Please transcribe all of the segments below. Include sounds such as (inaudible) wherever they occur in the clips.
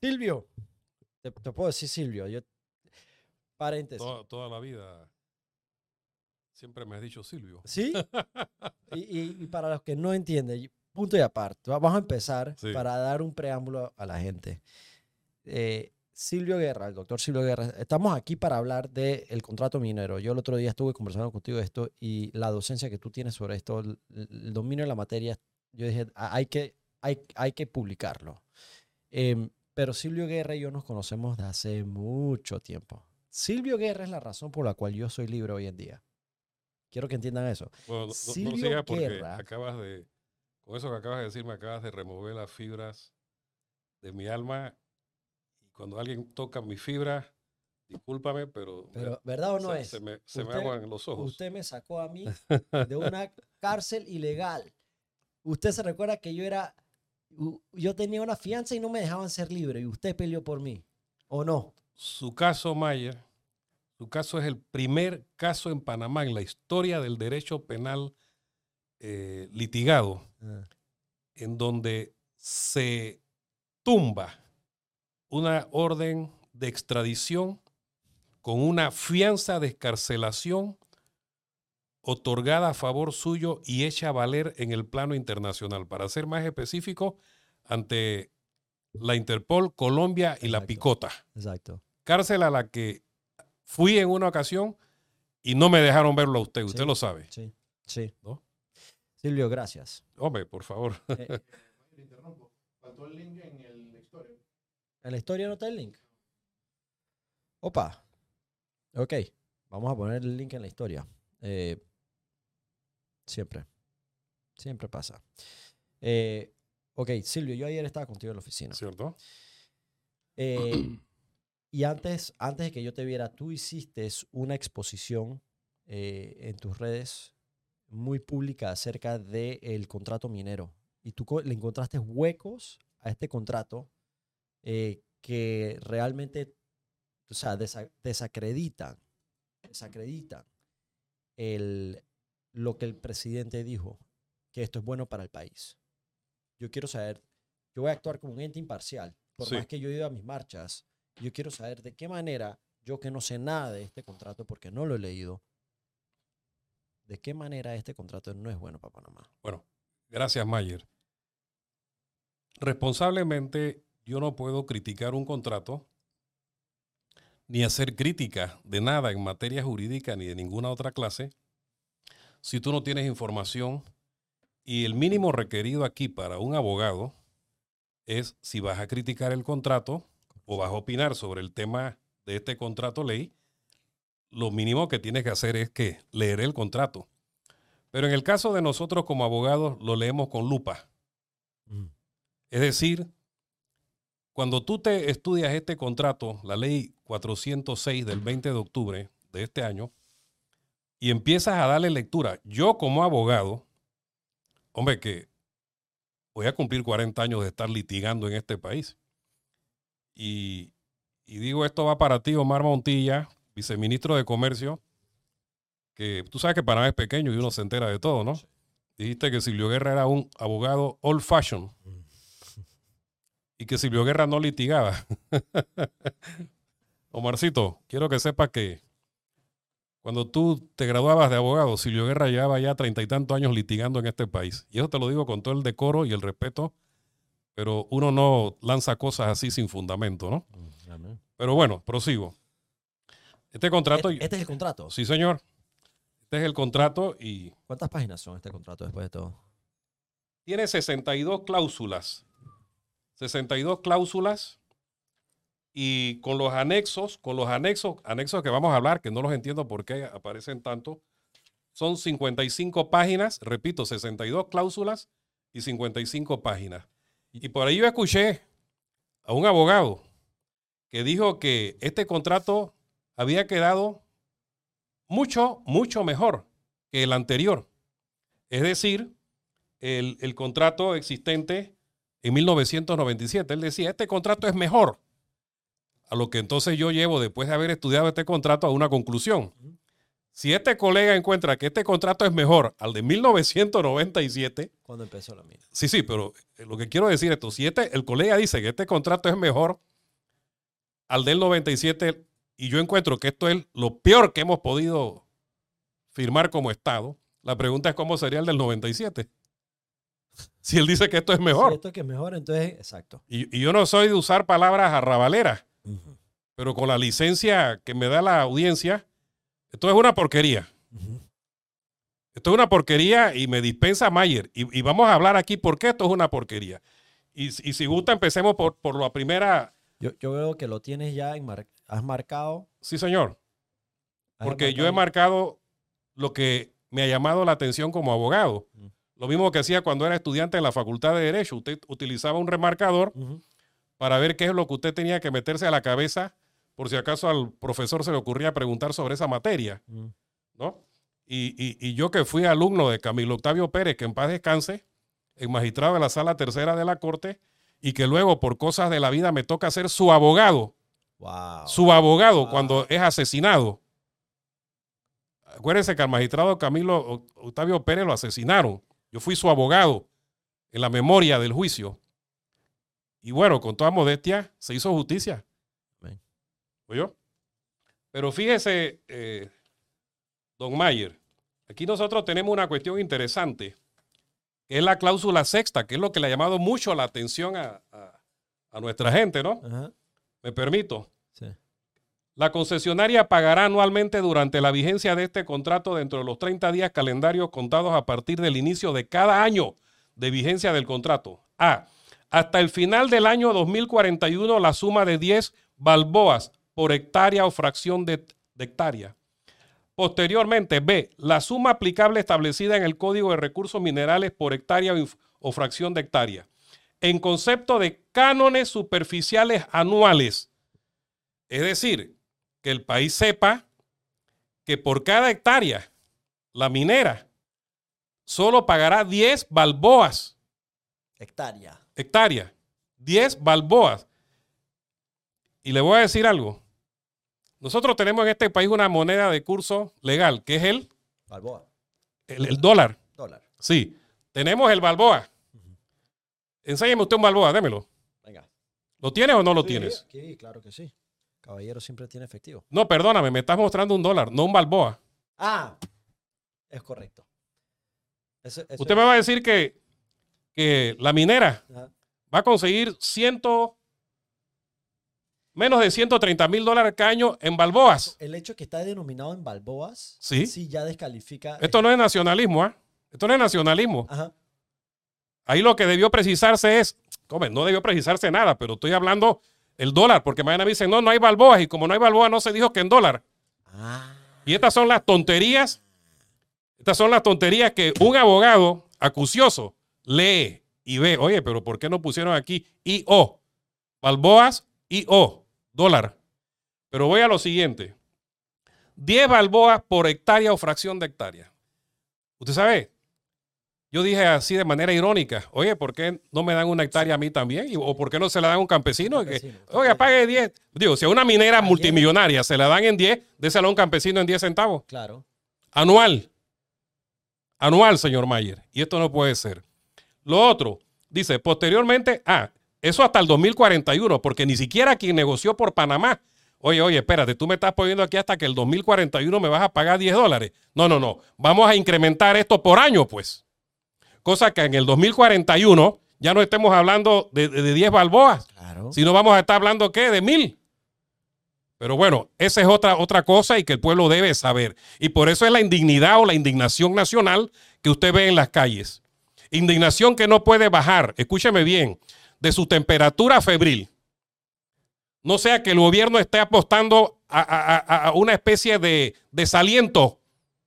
Silvio. Te, te puedo decir Silvio. Yo, paréntesis. Toda, toda la vida siempre me has dicho Silvio. ¿Sí? (laughs) y, y- y para los que no entienden, punto y aparte, vamos a empezar Sí. para dar un preámbulo a la gente. Eh, Silvio Guerra, el doctor Silvio Guerra, estamos aquí para hablar del contrato minero. Yo el otro día estuve conversando contigo de esto y la docencia que tú tienes sobre esto, el, el dominio de la materia, yo dije, "Ah, hay que, hay, hay que publicarlo. Em, pero Silvio Guerra y yo nos conocemos de hace mucho tiempo. Silvio Guerra es la razón por la cual yo soy libre hoy en día. Quiero que entiendan eso. Bueno, no- no, Silvio sigas porque Guerra. acabas de, con eso que acabas de decir, me acabas de remover las fibras de mi alma. Y cuando alguien toca mis fibras, discúlpame, pero, me- Pero, ¿verdad o no se, es? se me, se me Usted- aguan los ojos. Usted me sacó a mí (laughs) de una cárcel ilegal. Usted se recuerda que yo era, yo tenía una fianza y no me dejaban ser libre y usted peleó por mí. ¿O no? Su caso, Mayer, su caso es el primer caso en Panamá en la historia del derecho penal eh, litigado en donde se tumba una orden de extradición con una fianza de escarcelación otorgada a favor suyo y hecha a valer en el plano internacional. Para ser más específico, ante la Interpol, Colombia y la. Picota. Exacto. Cárcel a la que fui en una ocasión y no me dejaron verlo a usted, usted Sí. lo sabe. Sí, sí. ¿No? Silvio, gracias. Hombre, por favor. Eh. Faltó el link en el- la historia. ¿En la historia no está el link? Opa. Ok. Vamos a poner el link en la historia. Eh, siempre. Siempre pasa. Eh, ok, Silvio, yo ayer estaba contigo en la oficina. ¿Cierto? Eh, y antes, antes de que yo te viera, tú hiciste una exposición eh, en tus redes muy pública acerca del contrato minero. Y tú le encontraste huecos a este contrato eh, que realmente, o sea, desa- desacreditan, desacreditan el, lo que el presidente dijo, que esto es bueno para el país. Yo quiero saber, yo voy a actuar como un ente imparcial, por Sí. más que yo he ido a mis marchas, yo quiero saber de qué manera, yo que no sé nada de este contrato porque no lo he leído, de qué manera este contrato no es bueno para Panamá. Bueno, gracias, Mayer. Responsablemente, yo no puedo criticar un contrato ni hacer crítica de nada en materia jurídica ni de ninguna otra clase si tú no tienes información y el mínimo requerido aquí para un abogado es si vas a criticar el contrato o vas a opinar sobre el tema de este contrato ley, lo mínimo que tienes que hacer es que leer el contrato. Pero en el caso de nosotros como abogados lo leemos con lupa. Es decir, cuando tú te estudias este contrato, la ley 406 del 20 de octubre de este año, y empiezas a darle lectura, yo como abogado, hombre, que voy a cumplir 40 años de estar litigando en este país. Y, y digo, esto va para ti, Omar Montilla, viceministro de Comercio, que tú sabes que Panamá es pequeño y uno se entera de todo, ¿no? Dijiste que Silvio Guerra era un abogado old fashion y que Silvio Guerra no litigaba. (laughs) Omarcito, quiero que sepas que cuando tú te graduabas de abogado, Silvio Guerra llevaba ya treinta y tantos años litigando en este país. Y eso te lo digo con todo el decoro y el respeto, pero uno no lanza cosas así sin fundamento, ¿no? Pero bueno, prosigo. Este contrato, Este, este es el contrato. sí señor, este es el contrato y ¿Cuántas páginas son este contrato después de todo? tiene 62 cláusulas. 62 cláusulas y con los anexos, con los anexos, anexos que vamos a hablar, que no los entiendo por qué aparecen tanto, son 55 páginas, repito, 62 cláusulas y 55 páginas. Y por ahí yo escuché a un abogado que dijo que este contrato había quedado mucho, mucho mejor que el anterior. Es decir, el, el contrato existente en 1997. Él decía, este contrato es mejor. A lo que entonces yo llevo, después de haber estudiado este contrato, a una conclusión. Si este colega encuentra que este contrato es mejor al de 1997, ¿Cuándo empezó la mina? sí, sí, pero lo que quiero decir es esto, si este, el colega dice que este contrato es mejor al del 97 y yo encuentro que esto es lo peor que hemos podido firmar como Estado, la pregunta es cómo sería el del 97. Si él dice que esto es mejor. Si esto que es mejor, entonces, exacto. Y, y yo no soy de usar palabras arrabaleras, pero con la licencia que me da la audiencia, esto es una porquería. Esto es una porquería y me dispensa Mayer. Y, y vamos a hablar aquí por qué esto es una porquería. Y, y si gusta, empecemos por, por la primera. Yo, yo veo que lo tienes ya, enmar- has marcado. Sí, señor. Porque yo he marcado- lo que me ha llamado la atención como abogado. Lo mismo que hacía cuando era estudiante en la Facultad de Derecho. Usted utilizaba un remarcador. Para ver qué es lo que usted tenía que meterse a la cabeza por si acaso al profesor se le ocurría preguntar sobre esa materia, Mm. ¿no? Y, y- y yo que fui alumno de Camilo Octavio Pérez, que en paz descanse, el magistrado de la sala tercera de la corte, y que luego por cosas de la vida me toca ser su abogado, Wow. su abogado Wow. cuando es asesinado. Acuérdense que al magistrado Camilo Octavio Pérez lo asesinaron. Yo fui su abogado en la memoria del juicio. Y bueno, con toda modestia, se hizo justicia. ¿Oyó? Pero fíjese, eh, don Mayer, aquí nosotros tenemos una cuestión interesante, que es la cláusula sexta, que es lo que le ha llamado mucho la atención a, a- a nuestra gente, ¿no? Ajá. Me permito. Sí. La concesionaria pagará anualmente durante la vigencia de este contrato dentro de los 30 días calendarios contados a partir del inicio de cada año de vigencia del contrato. A. Hasta el final del año 2041 la suma de 10 balboas por hectárea o fracción de, hectárea. Posteriormente, B. La suma aplicable establecida en el Código de Recursos Minerales por hectárea o fracción de hectárea. En concepto de cánones superficiales anuales. Es decir, que el país sepa que por cada hectárea, la minera solo pagará 10 balboas, Hectárea. Hectárea, 10 balboas. Y le voy a decir algo. Nosotros tenemos en este país una moneda de curso legal, que es el, Balboa. el, el dólar. Dólar. Sí, tenemos el balboa. Enséñeme usted un balboa, démelo. Venga. ¿Lo tienes o no lo Sí, tienes? Sí, claro que sí. Caballero siempre tiene efectivo. No, perdóname, me estás mostrando un dólar, no un balboa. Ah, es correcto. Eso- eso Usted es- me va a decir que, que la minera Ajá. va a conseguir ciento, menos de 130 mil dólares cada año en balboas. El hecho que está denominado en balboas, Sí. sí ya descalifica. Esto no es nacionalismo, ¿ah? Esto no es nacionalismo. Ajá. Ahí lo que debió precisarse es, come, no debió precisarse nada, pero estoy hablando el dólar, porque mañana me dicen, no, no hay balboas, y como no hay balboas, no se dijo que en dólar. Ah, Y estas son las tonterías, estas son las tonterías que un abogado acucioso lee y ve, oye, pero ¿por qué no pusieron aquí IO? Balboas, IO, dólar. Pero voy a lo siguiente. 10 balboas por hectárea o fracción de hectárea. Usted sabe, yo dije así de manera irónica, oye, ¿por qué no me dan una hectárea a mí también? ¿O por qué no se la dan a un campesino? Que, Campesino. oiga, pague 10. Digo, si a una minera Ayer- multimillonaria se la dan en 10, désela a un campesino en 10 centavos. claro. Anual. Anual, señor Mayer. Y esto no puede ser. Lo otro, dice, posteriormente, ah, eso hasta el 2041, porque ni siquiera quien negoció por Panamá. Oye, oye, espérate, tú me estás poniendo aquí hasta que el 2041 me vas a pagar 10 dólares. No, no, no. Vamos a incrementar esto por año, pues. Cosa que en el 2041 ya no estemos hablando de, de- de 10 balboas, Claro. sino vamos a estar hablando, ¿qué? De mil. Pero bueno, esa es otra, otra cosa y que el pueblo debe saber. Y por eso es la indignidad o la indignación nacional que usted ve en las calles. Indignación que no puede bajar, escúcheme bien, de su temperatura febril. No sea que el gobierno esté apostando a, a- a- a una especie de desaliento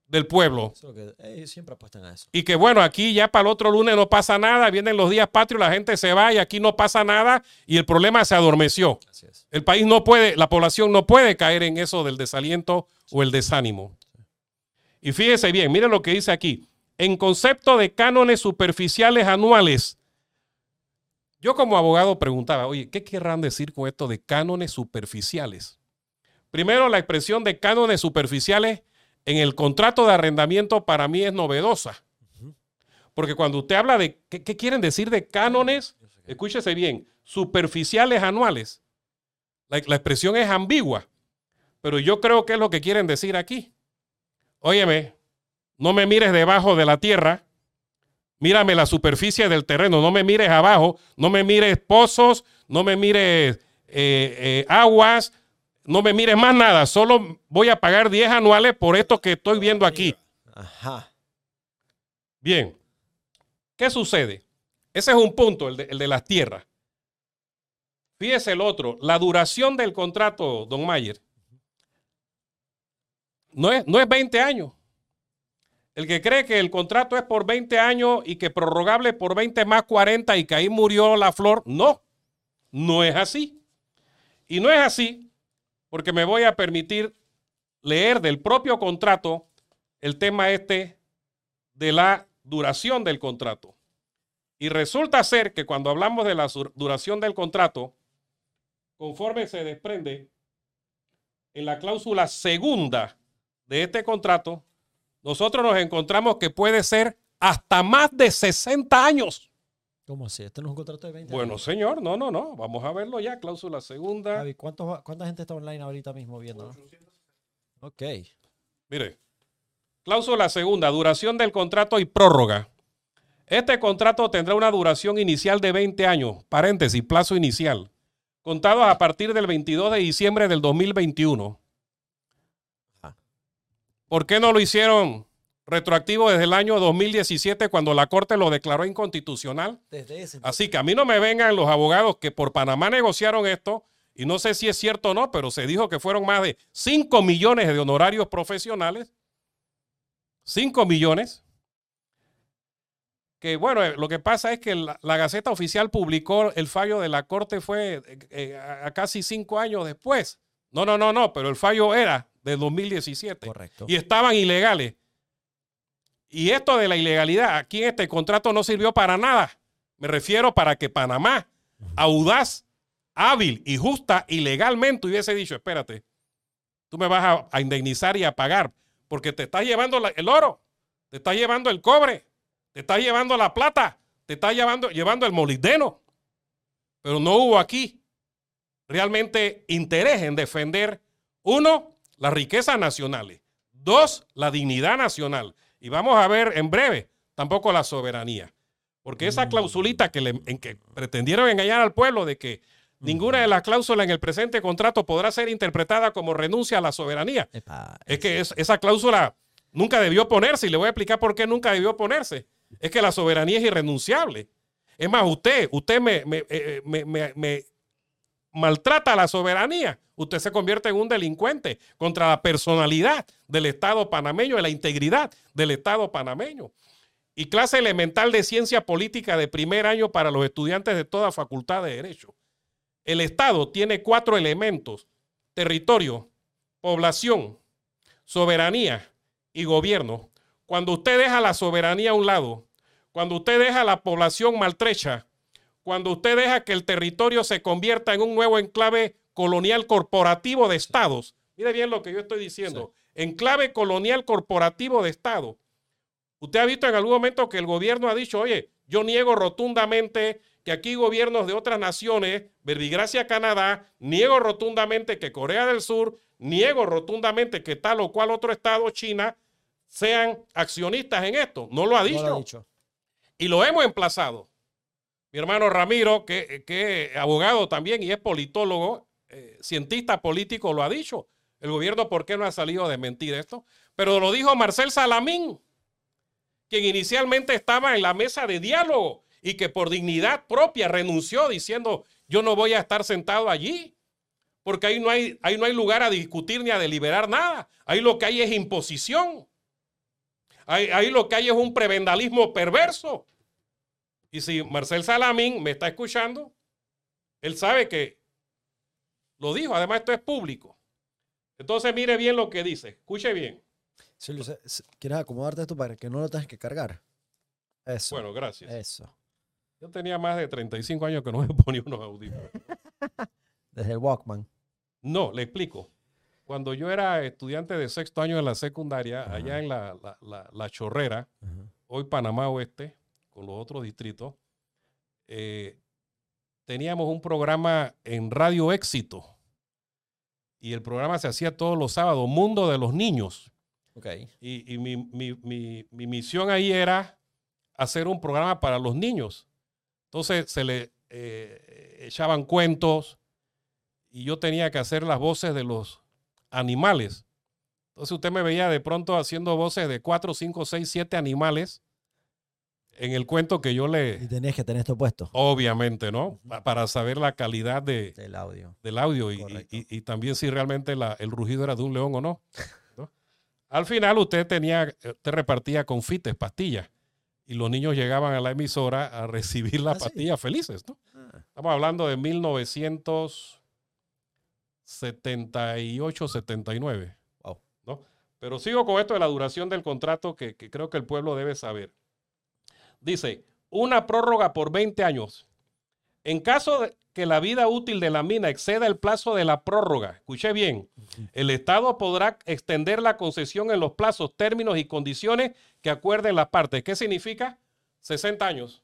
del pueblo. Que- ellos siempre apuestan a eso. Y que bueno, aquí ya para el otro lunes no pasa nada, vienen los días patrios, la gente se va y aquí no pasa nada y el problema se adormeció. Así es. El país no puede, la población no puede caer en eso del desaliento o el desánimo. Y fíjese bien, mire lo que dice aquí. En concepto de cánones superficiales anuales, yo como abogado preguntaba, oye, ¿qué querrán decir con esto de cánones superficiales? Primero, la expresión de cánones superficiales en el contrato de arrendamiento para mí es novedosa. Porque cuando usted habla de, ¿qué, qué quieren decir de cánones? Escúchese bien, superficiales anuales. La, la expresión es ambigua, pero yo creo que es lo que quieren decir aquí. Óyeme, no me mires debajo de la tierra, mírame la superficie del terreno, no me mires abajo, no me mires pozos, no me mires eh, eh, aguas, no me mires más nada, solo voy a pagar 10 anuales por esto que estoy viendo aquí. Ajá. Bien, ¿qué sucede? Ese es un punto, el de, el de las tierras. Fíjese el otro, la duración del contrato, don Mayer, no es, no es 20 años. El que cree que el contrato es por 20 años y que prorrogable por 20 más 40 y que ahí murió la flor, no, no es así. Y no es así porque me voy a permitir leer del propio contrato el tema este de la duración del contrato. Y resulta ser que cuando hablamos de la duración del contrato, conforme se desprende en la cláusula segunda de este contrato, nosotros nos encontramos que puede ser hasta más de 60 años. ¿Cómo así? ¿Este no es un contrato de 20 Bueno, años? señor, no, no, no. Vamos a verlo ya, cláusula segunda. Javi, ¿cuántos va- ¿cuánta gente está online ahorita mismo viendo? Ok. Mire, cláusula segunda, duración del contrato y prórroga. Este contrato tendrá una duración inicial de 20 años, paréntesis, plazo inicial, contados a partir del 22 de diciembre del 2021. ¿Por qué no lo hicieron retroactivo desde el año 2017 cuando la Corte lo declaró inconstitucional? Desde ese Así que a mí no me vengan los abogados que por Panamá negociaron esto, y no sé si es cierto o no, pero se dijo que fueron más de 5 millones de honorarios profesionales. 5 millones. Que bueno, eh, lo que pasa es que la, la Gaceta Oficial publicó el fallo de la Corte fue eh, eh, a, a casi cinco años después. No, no, no, no, pero el fallo era de 2017 Correcto. y estaban ilegales. Y esto de la ilegalidad, aquí en este contrato no sirvió para nada. Me refiero para que Panamá, audaz, hábil y justa y legalmente hubiese dicho, espérate, tú me vas a, a indemnizar y a pagar porque te estás llevando la- el oro, te estás llevando el cobre, te estás llevando la plata, te estás llevando, llevando el molibdeno. Pero no hubo aquí realmente interés en defender, uno, las riquezas nacionales, dos, la dignidad nacional. Y vamos a ver en breve, tampoco la soberanía. Porque esa Mm. clausulita que le- en que pretendieron engañar al pueblo de que ninguna de las cláusulas en el presente contrato podrá ser interpretada como renuncia a la soberanía. Epa, Es que es- esa cláusula nunca debió ponerse y le voy a explicar por qué nunca debió ponerse. Es que la soberanía es irrenunciable. Es más, usted, usted me, me- eh, me- me- me maltrata la soberanía. Usted se convierte en un delincuente contra la personalidad del Estado panameño y la integridad del Estado panameño. Y clase elemental de ciencia política de primer año para los estudiantes de toda facultad de Derecho. El Estado tiene cuatro elementos. Territorio, población, soberanía y gobierno. Cuando usted deja la soberanía a un lado, cuando usted deja la población maltrecha, cuando usted deja que el territorio se convierta en un nuevo enclave colonial corporativo de estados, mire bien lo que yo estoy diciendo, enclave colonial corporativo de estado. Usted ha visto en algún momento que el gobierno ha dicho, oye, yo niego rotundamente que aquí gobiernos de otras naciones, verbigracia Canadá, niego rotundamente que Corea del Sur, niego rotundamente que tal o cual otro estado, China, sean accionistas en esto. No lo ha no dicho. lo ha dicho. Y lo hemos emplazado. Mi hermano Ramiro, que, es abogado también y es politólogo, eh, cientista político, lo ha dicho. El gobierno, ¿por qué no ha salido a desmentir esto? Pero lo dijo Marcel Salamín, quien inicialmente estaba en la mesa de diálogo y que por dignidad propia renunció diciendo, yo no voy a estar sentado allí, porque ahí no hay, ahí no hay lugar a discutir ni a deliberar nada. Ahí lo que hay es imposición. Ahí, ahí lo que hay es un prebendalismo perverso. Y si Marcel Salamín me está escuchando, él sabe que lo dijo. Además, esto es público. Entonces, mire bien lo que dice. Escuche bien. Se- ¿quieres acomodarte esto para que no lo tengas que cargar? Eso. Bueno, gracias. Eso. Yo tenía más de 35 años que no me (laughs) ponía unos audífonos. (laughs) Desde el Walkman. No, le explico. Cuando yo era estudiante de sexto año de la secundaria, Ajá. allá en la, la- la- la Chorrera, hoy Panamá Oeste, con los otros distritos, eh, teníamos un programa en Radio Éxito. y el programa se hacía todos los sábados, Mundo de los Niños. Y, y mi, mi- mi- mi misión ahí era hacer un programa para los niños. Entonces se le eh, echaban cuentos y yo tenía que hacer las voces de los animales. Entonces usted me veía de pronto haciendo voces de cuatro, cinco, seis, siete animales en el cuento que yo Y le... tenías que tener esto puesto. Obviamente, ¿no? Pa- Para saber la calidad de, Del audio. del audio y, y- y también si realmente la- el rugido era de un león o no. ¿no? Al final usted tenía, usted repartía confites, pastillas, y los niños llegaban a la emisora a recibir las Ah, sí. pastillas felices, ¿no? Ah, Estamos hablando de 1978, 79. Wow. ¿no? Pero sigo con esto de la duración del contrato que, que creo que el pueblo debe saber. Dice, una prórroga por 20 años. En caso de que la vida útil de la mina exceda el plazo de la prórroga, escuché bien, el Estado podrá extender la concesión en los plazos, términos y condiciones que acuerden las partes. ¿Qué significa? 60 años.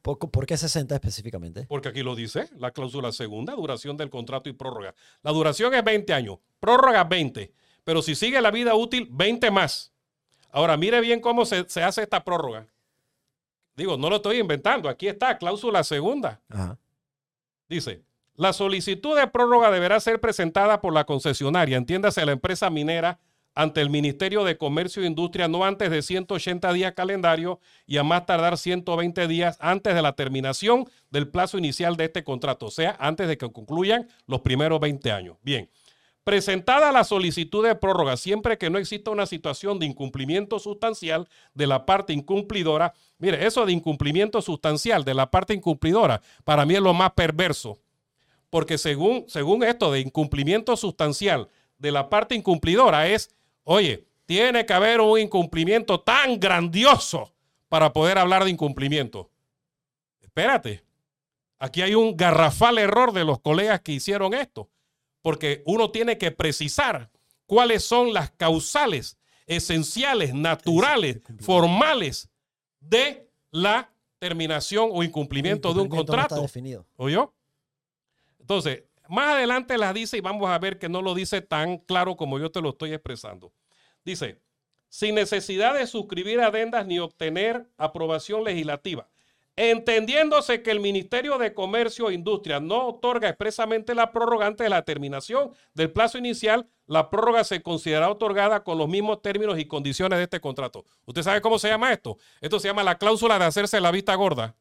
¿Por, por qué 60 específicamente? Porque aquí lo dice, la cláusula segunda, duración del contrato y prórroga. La duración es 20 años, prórroga 20, pero si sigue la vida útil, 20 más. Ahora, mire bien cómo se, se hace esta prórroga. Digo, no lo estoy inventando, aquí está, cláusula segunda. Ajá. Dice, la solicitud de prórroga deberá ser presentada por la concesionaria, entiéndase la empresa minera, ante el Ministerio de Comercio e Industria no antes de 180 días calendario y a más tardar 120 días antes de la terminación del plazo inicial de este contrato, o sea, antes de que concluyan los primeros 20 años. Bien, presentada la solicitud de prórroga, siempre que no exista una situación de incumplimiento sustancial de la parte incumplidora, mire, eso de incumplimiento sustancial de la parte incumplidora, para mí es lo más perverso, porque según, según esto de incumplimiento sustancial de la parte incumplidora es, oye, tiene que haber un incumplimiento tan grandioso para poder hablar de incumplimiento. Espérate, aquí hay un garrafal error de los colegas que hicieron esto porque uno tiene que precisar cuáles son las causales esenciales, naturales, formales de la terminación o incumplimiento de un Incumplimiento no está contrato. definido. ¿Oyó? Entonces, más adelante las dice y vamos a ver que no lo dice tan claro como yo te lo estoy expresando. Dice, sin necesidad de suscribir adendas ni obtener aprobación legislativa, entendiéndose que el Ministerio de Comercio e Industria no otorga expresamente la prórroga antes de la terminación del plazo inicial, la prórroga se considera otorgada con los mismos términos y condiciones de este contrato. ¿Usted sabe cómo se llama esto? Esto se llama la cláusula de hacerse la vista gorda.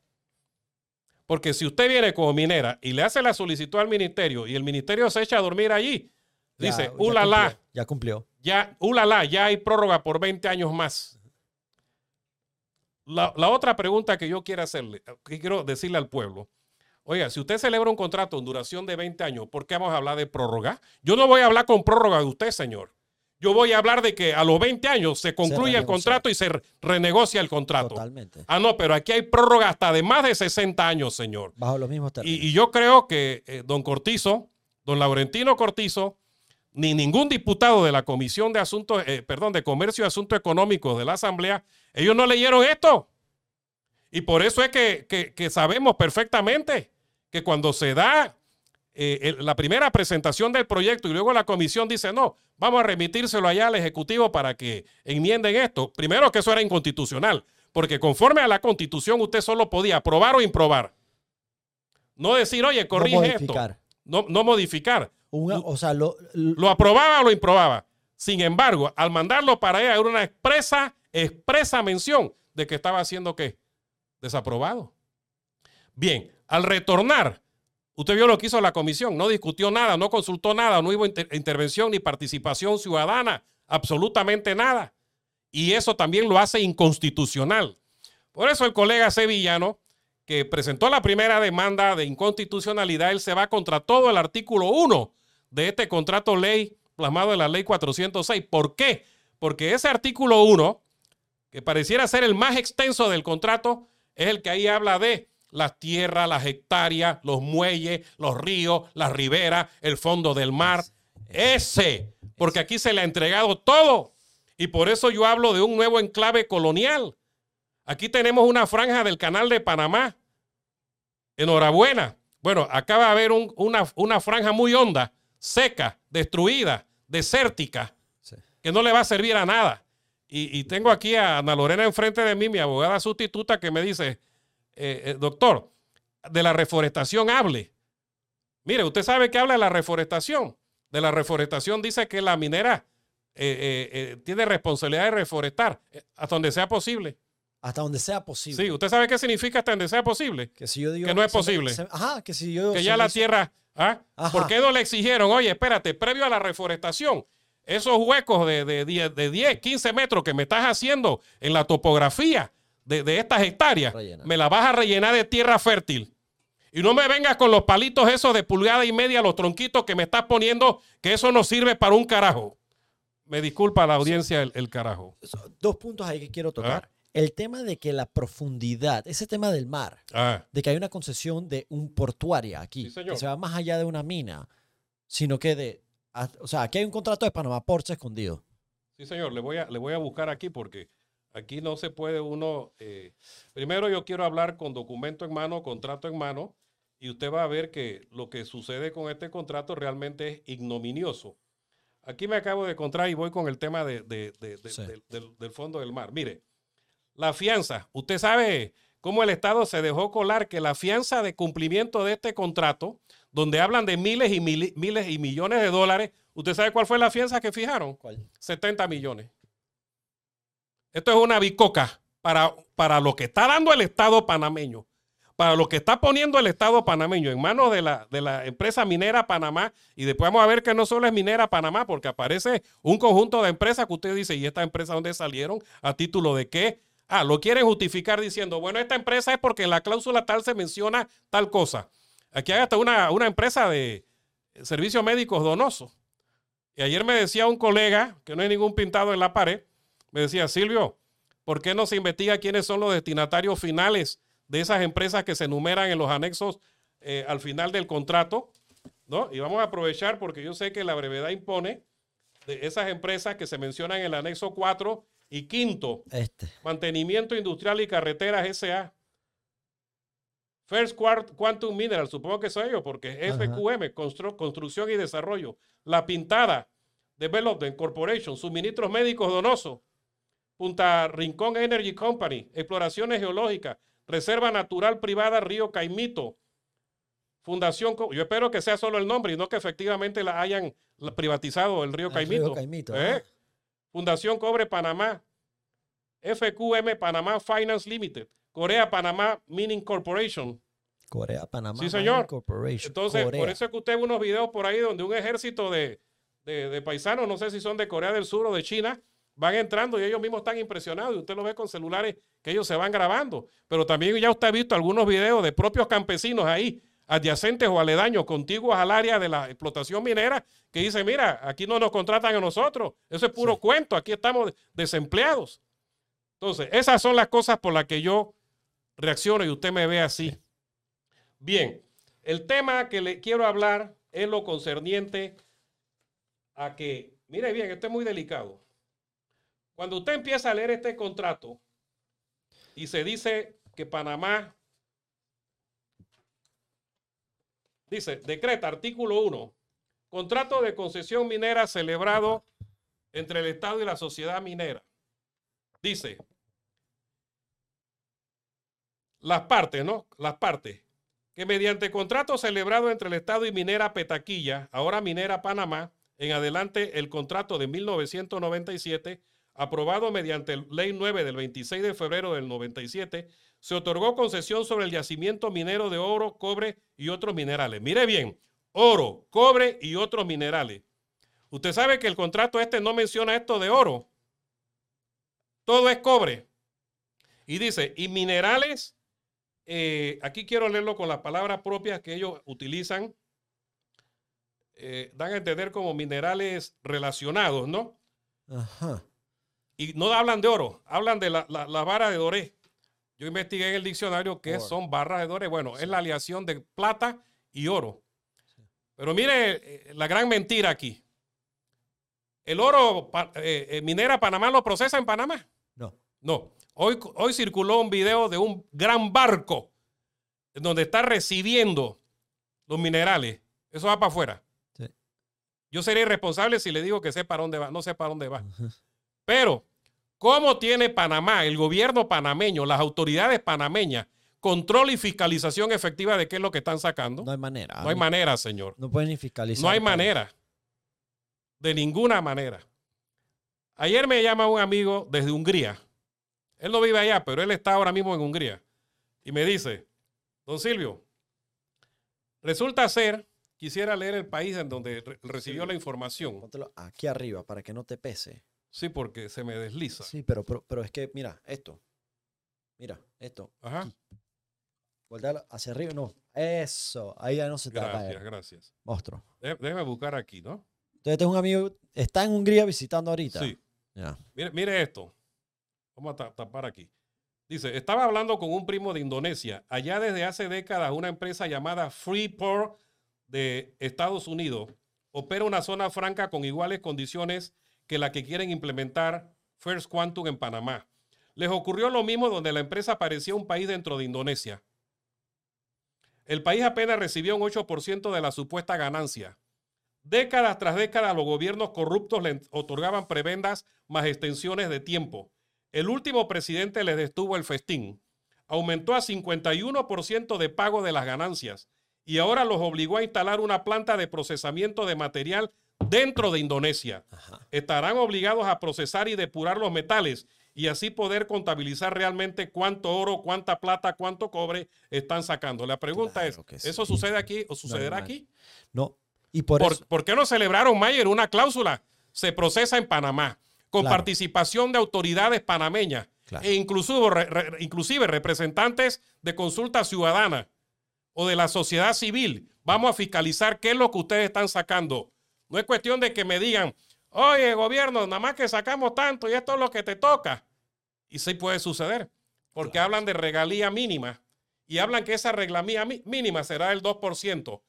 Porque si usted viene como minera y le hace la solicitud al ministerio y el ministerio se echa a dormir allí, Ya- dice, ulala, Ya cumplió. ya, ulala, ya hay prórroga por 20 años más. La, la otra pregunta que yo quiero hacerle, que quiero decirle al pueblo, oiga, si usted celebra un contrato en duración de 20 años, ¿por qué vamos a hablar de prórroga? Yo no voy a hablar con prórroga de usted, señor. Yo voy a hablar de que a los 20 años se concluye el contrato y se re- renegocia el contrato. Totalmente. Ah, no, pero aquí hay prórroga hasta de más de 60 años, señor. Bajo los mismos términos. Y, y yo creo que eh, don Cortizo, don Laurentino Cortizo, ni ningún diputado de la Comisión de Asuntos, eh, perdón, de Comercio y Asuntos Económicos de la Asamblea, ellos no leyeron esto. Y por eso es que, que- que sabemos perfectamente que cuando se da eh, el- la primera presentación del proyecto y luego la comisión dice, no, vamos a remitírselo allá al Ejecutivo para que enmienden esto. Primero que eso era inconstitucional, porque conforme a la Constitución usted solo podía aprobar o improbar. No decir, oye, No corrige esto. No, no modificar. Una- o sea, lo, lo- Lo aprobaba o lo improbaba. Sin embargo, al mandarlo para allá era una expresa, expresa mención de que estaba haciendo qué? Desaprobado. Bien, al retornar, usted vio lo que hizo la comisión, no discutió nada, no consultó nada, no hubo inter- intervención ni participación ciudadana, absolutamente nada. Y eso también lo hace inconstitucional. Por eso el colega Sevillano, que presentó la primera demanda de inconstitucionalidad, él se va contra todo el artículo 1 de este contrato ley plasmado en la ley 406. ¿Por qué? Porque ese artículo 1, que pareciera ser el más extenso del contrato, es el que ahí habla de las tierras, las hectáreas, los muelles, los ríos, las riberas, el fondo del mar. Ese, porque aquí se le ha entregado todo. Y por eso yo hablo de un nuevo enclave colonial. Aquí tenemos una franja del canal de Panamá. Enhorabuena. Bueno, acá va a haber un- una, una franja muy honda seca, destruida, desértica, Sí. que no le va a servir a nada. Y, y tengo aquí a Ana Lorena enfrente de mí, mi abogada sustituta, que me dice, eh, eh, doctor, de la reforestación hable. Mire, usted sabe que habla de la reforestación. De la reforestación dice que la minera eh, tiene responsabilidad de reforestar hasta donde sea posible. Hasta donde sea posible. Sí, ¿usted sabe qué significa hasta donde sea posible? Que si yo digo Que no es posible. se- ajá, que si yo que ya la hizo- tierra. ¿Ah? Ajá. ¿Por qué no le exigieron? Oye, espérate, previo a la reforestación, esos huecos de, de, 10, de 10, 15 metros que me estás haciendo en la topografía de, de estas hectáreas, Rellena. me la vas a rellenar de tierra fértil. Y no me vengas con los palitos esos de pulgada y media, los tronquitos que me estás poniendo, que eso no sirve para un carajo. Me disculpa la audiencia el, el carajo. Dos puntos ahí que quiero tocar. El tema de que la profundidad, ese tema del mar, Ah, de que hay una concesión de un portuaria aquí, Sí, que se va más allá de una mina, sino que de, o sea, aquí hay un contrato de Panamá Ports escondido. Sí, señor, le voy a, le voy a buscar aquí porque aquí no se puede uno. eh, primero, yo quiero hablar con documento en mano, contrato en mano, y usted va a ver que lo que sucede con este contrato realmente es ignominioso. Aquí me acabo de encontrar y voy con el tema de- de- de- de- Sí. del, del- del fondo del mar. Mire, la fianza. Usted sabe cómo el Estado se dejó colar que la fianza de cumplimiento de este contrato, donde hablan de miles y mil- miles y millones de dólares, ¿usted sabe cuál fue la fianza que fijaron? ¿Cuál? 70 millones. Esto es una bicoca para, para lo que está dando el Estado panameño, para lo que está poniendo el Estado panameño en manos de la, de la empresa minera Panamá. Y después vamos a ver que no solo es minera Panamá, porque aparece un conjunto de empresas que usted dice, ¿y esta empresa dónde salieron? ¿A título de qué? Ah, lo quieren justificar diciendo, bueno, esta empresa es porque en la cláusula tal se menciona tal cosa. Aquí hay hasta una, una empresa de servicios médicos donosos. Y ayer me decía un colega, que no hay ningún pintado en la pared, me decía, Silvio, ¿por qué no se investiga quiénes son los destinatarios finales de esas empresas que se enumeran en los anexos eh, al final del contrato? ¿No? Y vamos a aprovechar porque yo sé que la brevedad impone de esas empresas que se mencionan en el anexo 4 y quinto, Este. Mantenimiento Industrial y Carreteras SA. First Quantum Mineral, supongo que son ellos, porque es. FQM, Constru- Construcción y Desarrollo. La Pintada, Development Corporation, Suministros Médicos Donoso. Punta Rincón Energy Company, Exploraciones Geológicas, Reserva Natural Privada Río Caimito. Fundación, yo espero que sea solo el nombre y no que efectivamente la hayan privatizado el Río El Caimito. Río Caimito, ¿Eh? Fundación Cobre Panamá, FQM Panamá Finance Limited, Corea Panamá Mining Corporation. Corea, Panamá. Sí, señor. Mining Corporation. Entonces, Corea. por eso es que usted ve unos videos por ahí donde un ejército de, de- de paisanos, no sé si son de Corea del Sur o de China, van entrando y ellos mismos están impresionados y usted lo ve con celulares que ellos se van grabando. Pero también ya usted ha visto algunos videos de propios campesinos ahí, adyacentes o aledaños, contiguos al área de la explotación minera, que dicen, mira, aquí no nos contratan a nosotros, eso es puro Sí. cuento, aquí estamos desempleados. Entonces, esas son las cosas por las que yo reacciono y usted me ve así. Bien, el tema que le quiero hablar es lo concerniente a que, mire bien, esto es muy delicado. Cuando usted empieza a leer este contrato y se dice que Panamá, dice, decreta, artículo 1, contrato de concesión minera celebrado entre el Estado y la sociedad minera. Dice, las partes, ¿no? Las partes que mediante contrato celebrado entre el Estado y Minera Petaquilla, ahora Minera Panamá, en adelante el contrato de 1997, aprobado mediante Ley 9 del 26 de febrero del 97, se otorgó concesión sobre el yacimiento minero de oro, cobre y otros minerales. Mire bien, oro, cobre y otros minerales. Usted sabe que el contrato este no menciona esto de oro. Todo es cobre. Y dice, y minerales eh, aquí quiero leerlo con las palabras propias que ellos utilizan. Eh, dan a entender como minerales relacionados, ¿no? Ajá. Y no hablan de oro, hablan de la, la, la vara de doré. Yo investigué en el diccionario qué son barras de doré. Bueno, es la aleación de plata y oro. Pero mire eh, la gran mentira aquí. El oro eh, eh, minera Panamá lo procesa en Panamá. No. No. Hoy, hoy circuló un video de un gran barco en donde está recibiendo los minerales. Eso va para afuera. Sí. Yo sería irresponsable si le digo que sé para dónde va. No sé para dónde va. Pero, (laughs) ¿cómo tiene Panamá, el gobierno panameño, las autoridades panameñas, control y fiscalización efectiva de qué es lo que están sacando? No hay manera. No hay manera, señor. No pueden ni fiscalizar. No hay manera. De ninguna manera. Ayer me llama un amigo desde Hungría. Él no vive allá, pero él está ahora mismo en Hungría. Y me dice, don Silvio, resulta ser, quisiera leer el país en donde re- recibió la información. Póntelo aquí arriba para que no te pese. Sí, porque se me desliza. Sí, pero, pero, pero es que, mira, esto. Mira, esto. Ajá. Voltealo hacia arriba. No. Eso. Ahí ya no se te va a Gracias, caer. gracias. Monstruo. Dé- Déjeme buscar aquí, ¿no? Entonces, este es un amigo. Está en Hungría visitando ahorita. Sí. Ya. Mire, mire esto. Vamos a ta- tapar aquí. Dice, estaba hablando con un primo de Indonesia. Allá desde hace décadas una empresa llamada Freeport de Estados Unidos opera una zona franca con iguales condiciones que la que quieren implementar First Quantum en Panamá. Les ocurrió lo mismo donde la empresa parecía un país dentro de Indonesia. El país apenas recibió un 8% de la supuesta ganancia. Décadas tras décadas los gobiernos corruptos le otorgaban prebendas más extensiones de tiempo. El último presidente les detuvo el festín. Aumentó a 51% de pago de las ganancias y ahora los obligó a instalar una planta de procesamiento de material dentro de Indonesia. Ajá. Estarán obligados a procesar y depurar los metales y así poder contabilizar realmente cuánto oro, cuánta plata, cuánto cobre están sacando. La pregunta Claro es, sí. ¿eso sucede aquí o sucederá Normal. aquí? No. Y por, ¿Por, eso. por qué no celebraron, Mayer, una cláusula? Se procesa en Panamá, con Claro. participación de autoridades panameñas Claro. e inclusive, re- re- inclusive representantes de consulta ciudadana o de la sociedad civil. Vamos a fiscalizar qué es lo que ustedes están sacando. No es cuestión de que me digan, oye, gobierno, nada más que sacamos tanto y esto es lo que te toca. Y sí puede suceder, porque Claro. hablan de regalía mínima y hablan que esa regalía mínima será del 2%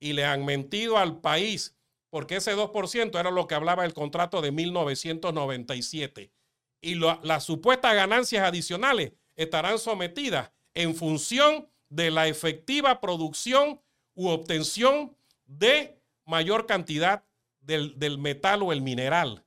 y le han mentido al país porque ese 2% era lo que hablaba el contrato de 1997. Y lo- las supuestas ganancias adicionales estarán sometidas en función de la efectiva producción u obtención de mayor cantidad del, del metal o el mineral.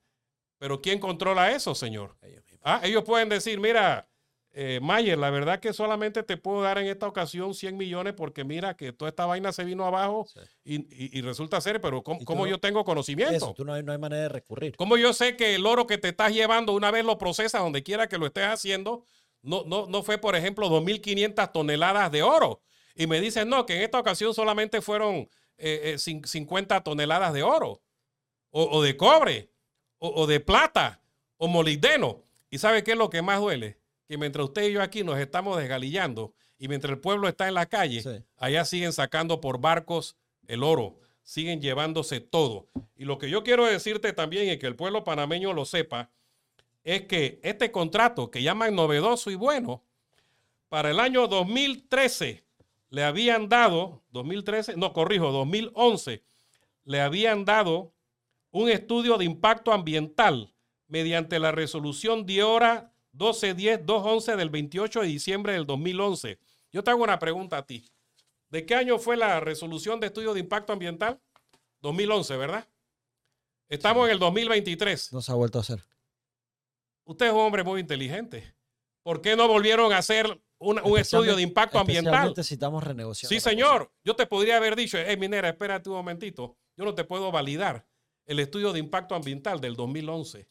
Pero ¿quién controla eso, señor? Ah, ellos pueden decir, mira, eh, Mayer, la verdad que solamente te puedo dar en esta ocasión 100 millones porque mira que toda esta vaina se vino abajo Sí. y, y- y resulta ser, pero ¿cómo, cómo no- yo tengo conocimiento? Eso, tú no hay, no hay manera de recurrir. ¿Cómo yo sé que el oro que te estás llevando una vez lo procesas donde quiera que lo estés haciendo, no, no, no fue, por ejemplo, 2.500 toneladas de oro? Y me dicen, no, que en esta ocasión solamente fueron eh, eh, cin- 50 toneladas de oro, o, o de cobre, o, o de plata, o molibdeno. ¿Y sabe qué es lo que más duele? Que mientras usted y yo aquí nos estamos desgalillando y mientras el pueblo está en la calle, Sí. allá siguen sacando por barcos el oro, siguen llevándose todo. Y lo que yo quiero decirte también y que el pueblo panameño lo sepa, es que este contrato que llaman novedoso y bueno, para el año 2013 le habían dado, 2013, no corrijo, 2011, le habían dado un estudio de impacto ambiental mediante la resolución DIORA 1210-211 del 28 de diciembre del 2011. Yo te hago una pregunta a ti. ¿De qué año fue la resolución de estudio de impacto ambiental? 2011, ¿verdad? Estamos en el 2023. No se ha vuelto a hacer. Usted es un hombre muy inteligente. ¿Por qué no volvieron a hacer una- un estudio de impacto ambiental? Estamos renegociando. Sí, cosa. señor. Yo te podría haber dicho, hey, Minera, espérate un momentito. Yo no te puedo validar el estudio de impacto ambiental del 2011.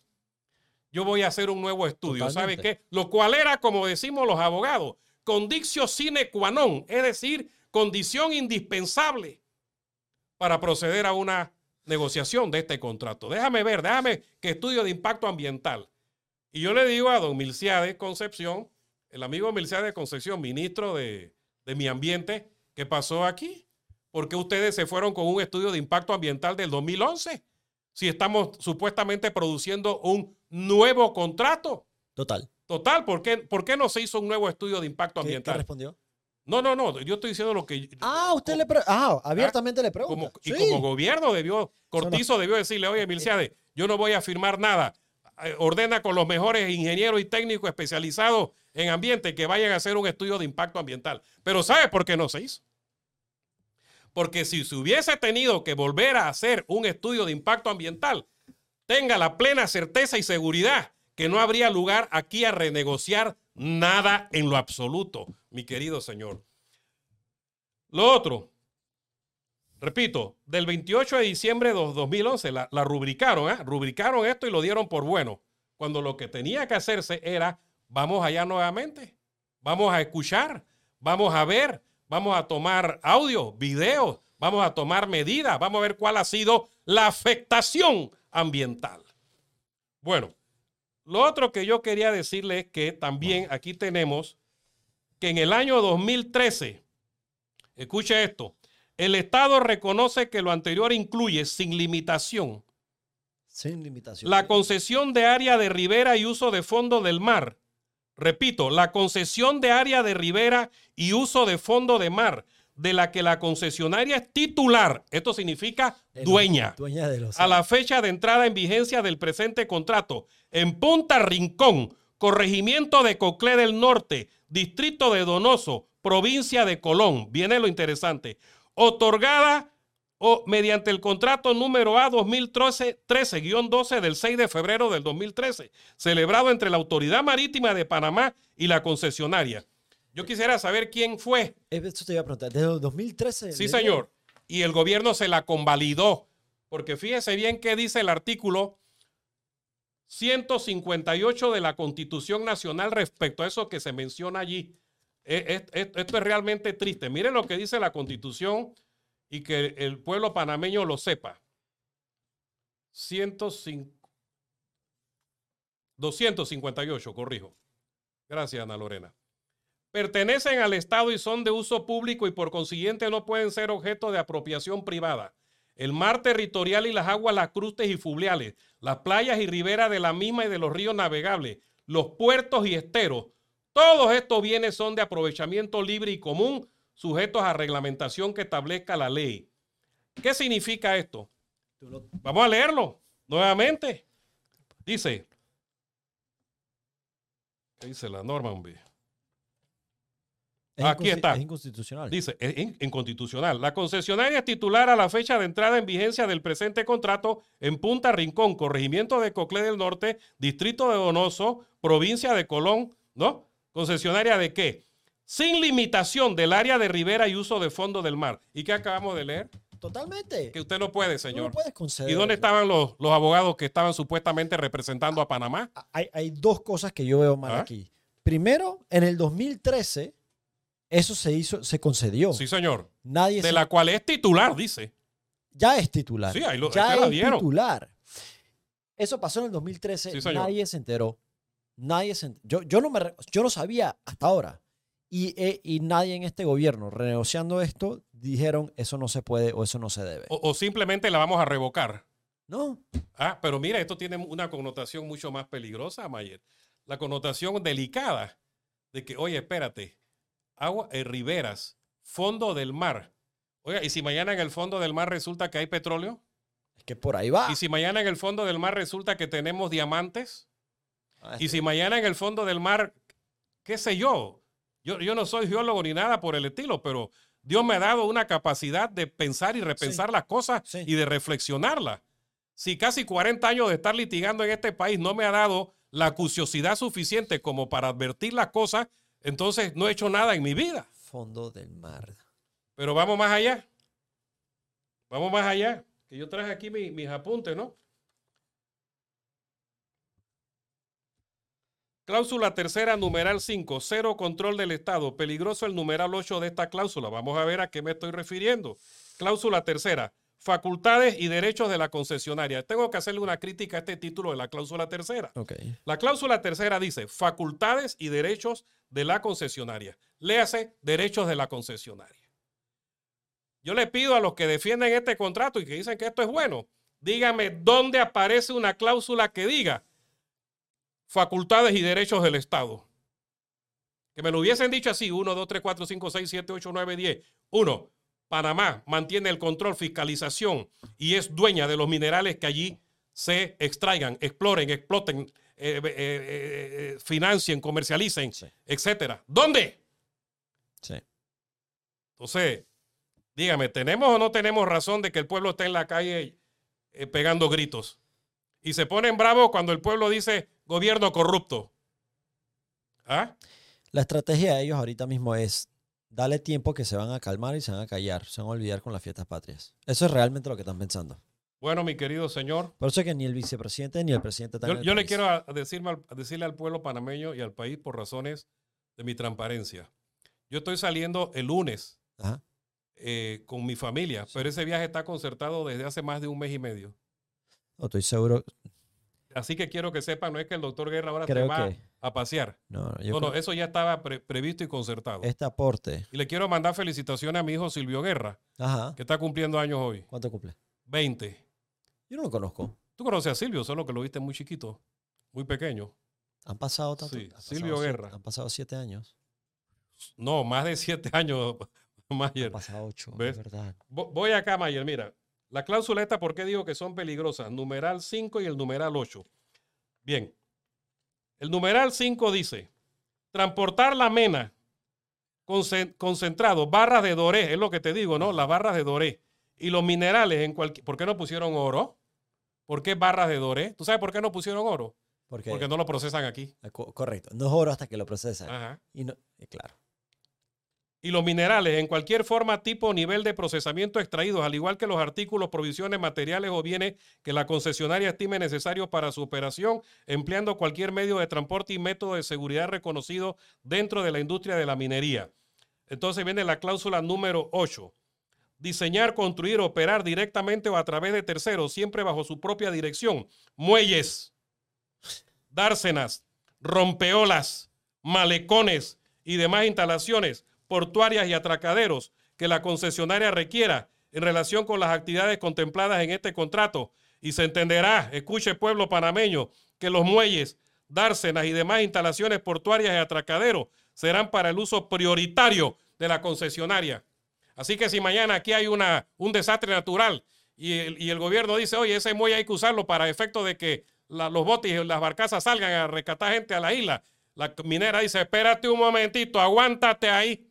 Yo voy a hacer un nuevo estudio. ¿Sabe qué? Lo cual era, como decimos los abogados, condictio sine qua non, es decir, condición indispensable para proceder a una negociación de este contrato. Déjame ver, déjame que estudio de impacto ambiental. Y yo le digo a don Milciades Concepción, el amigo Milciades Concepción, ministro de, de Mi Ambiente, ¿qué pasó aquí? ¿Por qué ustedes se fueron con un estudio de impacto ambiental del 2011? Si estamos supuestamente produciendo un nuevo contrato. Total. Total, ¿por qué, ¿por qué no se hizo un nuevo estudio de impacto ¿Qué, qué ambiental? respondió? No, no, no, yo estoy diciendo lo que... Ah, usted le pre- Ah, abiertamente le pregunta. como, y como gobierno debió, Cortizo debió decirle, oye, Milciades, yo no voy a firmar nada. Eh, Ordena con los mejores ingenieros y técnicos especializados en ambiente que vayan a hacer un estudio de impacto ambiental. Pero ¿sabe por qué no se hizo? Porque si se hubiese tenido que volver a hacer un estudio de impacto ambiental, tenga la plena certeza y seguridad que no habría lugar aquí a renegociar nada en lo absoluto, mi querido señor. Lo otro, repito, del 28 de diciembre de 2011 la, rubricaron, ¿eh? rubricaron esto y lo dieron por bueno, cuando lo que tenía que hacerse era, vamos allá nuevamente, vamos a escuchar, vamos a ver, vamos a tomar audio, videos, vamos a tomar medidas, vamos a ver cuál ha sido la afectación ambiental. Bueno, lo otro que yo quería decirle es que también aquí tenemos que en el año 2013, escuche esto, el Estado reconoce que lo anterior incluye sin limitación. Sin limitación. La concesión de área de ribera y uso de fondo del mar. Repito, la concesión de área de ribera y uso de fondo de mar de la que la concesionaria es titular, esto significa dueña, dueña de los a la fecha de entrada en vigencia del presente contrato, en Punta Rincón, corregimiento de Coclé del Norte, distrito de Donoso, provincia de Colón. Viene lo interesante. Otorgada o mediante el contrato número A 2013-12 del 6 de febrero del 2013, celebrado entre la Autoridad Marítima de Panamá y la concesionaria. Yo quisiera saber quién fue. Esto te iba a preguntar. ¿Desde el 2013? Sí, señor. Y el gobierno se la convalidó. Porque fíjese bien qué dice el artículo 158 de la Constitución Nacional respecto a eso que se menciona allí. E, esto es realmente triste. Miren lo que dice la Constitución y que el pueblo panameño lo sepa. 258, corrijo. Gracias, Ana Lorena pertenecen al Estado y son de uso público y por consiguiente no pueden ser objeto de apropiación privada. El mar territorial y las aguas lacrustes y fluviales, las playas y riberas de la misma y de los ríos navegables, los puertos y esteros, todos estos bienes son de aprovechamiento libre y común, sujetos a reglamentación que establezca la ley. ¿Qué significa esto? Vamos a leerlo nuevamente. Dice, ¿qué dice la norma, hombre? Aquí está. Es inconstitucional. Dice, es inconstitucional. La concesionaria es titular a la fecha de entrada en vigencia del presente contrato en Punta Rincón, corregimiento de Coclé del Norte, distrito de Donoso, provincia de Colón, ¿no? Concesionaria de qué? Sin limitación del área de ribera y uso de fondo del mar. ¿Y qué acabamos de leer? Totalmente. Que usted no puede, señor. No puedes conceder. ¿Y dónde estaban los, los, abogados que estaban supuestamente representando a Panamá? Hay, hay dos cosas que yo veo mal ¿Ah? aquí. Primero, en el 2013 eso se hizo, se concedió. Sí, señor. Nadie de la cual es titular, dice. Ya es titular. Sí, ahí lo, ya es titular. Eso pasó en el 2013. nadie se enteró. Nadie se Yo, yo, no me, yo no sabía hasta ahora. Y, eh, y, nadie en este gobierno, renegociando esto, dijeron eso no se puede o eso no se debe. O, simplemente la vamos a revocar. No. Ah, pero mira, esto tiene una connotación mucho más peligrosa, Mayer. La connotación delicada de que, oye, espérate, agua, eh, riberas, fondo del mar. Oiga, ¿y si mañana en el fondo del mar resulta que hay petróleo? Es que por ahí va. ¿Y si mañana en el fondo del mar resulta que tenemos diamantes? Ah, ¿Y si mañana en el fondo del mar, qué sé yo? Yo? Yo no soy geólogo ni nada por el estilo, pero Dios me ha dado una capacidad de pensar y repensar las cosas y de reflexionarlas. Si casi 40 años de estar litigando en este país no me ha dado la curiosidad suficiente como para advertir las cosas, entonces no he hecho nada en mi vida. Fondo del mar. Pero vamos más allá. Vamos más allá. Que yo traje aquí mis apuntes, ¿no? Cláusula tercera, numeral 5, cero control del Estado. Peligroso el numeral 8 de esta cláusula. Vamos a ver a qué me estoy refiriendo. Cláusula tercera, facultades y derechos de la concesionaria. Tengo que hacerle una crítica a este título de la cláusula tercera. La cláusula tercera dice facultades y derechos de la concesionaria. Léase derechos de la concesionaria. Yo le pido a los que defienden este contrato y que dicen que esto es bueno, dígame dónde aparece una cláusula que diga facultades y derechos del Estado. Que me lo hubiesen dicho así, 1, 2, 3, 4, 5, 6, 7, 8, 9, 10. 1. Panamá mantiene el control, fiscalización y es dueña de los minerales que allí se extraigan, exploren, exploten, eh, eh, eh, financien, comercialicen, etcétera. ¿Dónde? Sí. Entonces, Dígame, ¿tenemos o no tenemos razón de que el pueblo está en la calle eh, pegando gritos? Y se ponen bravos cuando el pueblo dice gobierno corrupto. ¿Ah? La estrategia de ellos ahorita mismo es darle tiempo que se van a calmar y se van a callar, se van a olvidar con las fiestas patrias. Eso es realmente lo que están pensando. Bueno, mi querido señor, Por eso es que ni el vicepresidente ni el presidente están yo, en el yo le quiero a- a decirme al- a decirle al pueblo panameño y al país por razones de mi transparencia. Yo estoy saliendo el lunes Ajá. eh, con mi familia, pero ese viaje está concertado desde hace más de un mes y medio. No, estoy seguro. Así que quiero que sepan, no es que el doctor Guerra ahora Creo te va que. a pasear. No, no, yo No, no, creo- eso ya estaba pre- previsto y concertado. este aporte. Y le quiero mandar felicitaciones a mi hijo Silvio Guerra, Ajá. que está cumpliendo años hoy. ¿Cuánto cumple? 20. Yo no lo conozco. Tú conoces a Silvio, solo que lo viste muy chiquito, muy pequeño. Han pasado tanto. Sí, han pasado Silvio siete- Guerra. Han pasado siete años. No, más de siete años, (laughs) Han Mayer. pasado ocho, ¿Ves? es verdad. Vo- Voy acá, Mayer, mira. La cláusula esta, ¿por qué digo que son peligrosas? Numeral 5 y el numeral 8. Bien. El numeral 5 dice, transportar la mena concen- concentrado, barras de doré, es lo que te digo, ¿no? Las barras de doré. Y los minerales en cualquier... ¿Por qué no pusieron oro? ¿Por qué barras de doré? ¿Tú sabes por qué no pusieron oro? Porque, Porque no lo procesan aquí. Ah, co- correcto. No es oro hasta que lo procesan. Ajá. Y no, eh, claro. Y los minerales en cualquier forma, tipo o nivel de procesamiento extraídos, al igual que los artículos, provisiones, materiales o bienes que la concesionaria estime necesarios para su operación, empleando cualquier medio de transporte y método de seguridad reconocido dentro de la industria de la minería. Entonces viene la cláusula número 8. Diseñar, construir, operar directamente o a través de terceros, siempre bajo su propia dirección. Muelles, dársenas, rompeolas, malecones y demás instalaciones portuarias y atracaderos que la concesionaria requiera en relación con las actividades contempladas en este contrato. Y se entenderá, escuche pueblo panameño, que los muelles, dársenas y demás instalaciones portuarias y atracaderos serán para el uso prioritario de la concesionaria. Así que si mañana aquí hay una, un desastre natural y el, y el gobierno dice, oye, ese muelle hay que usarlo para efecto de que los botes y las barcazas salgan a rescatar gente a la isla, la minera dice, espérate un momentito, aguántate ahí.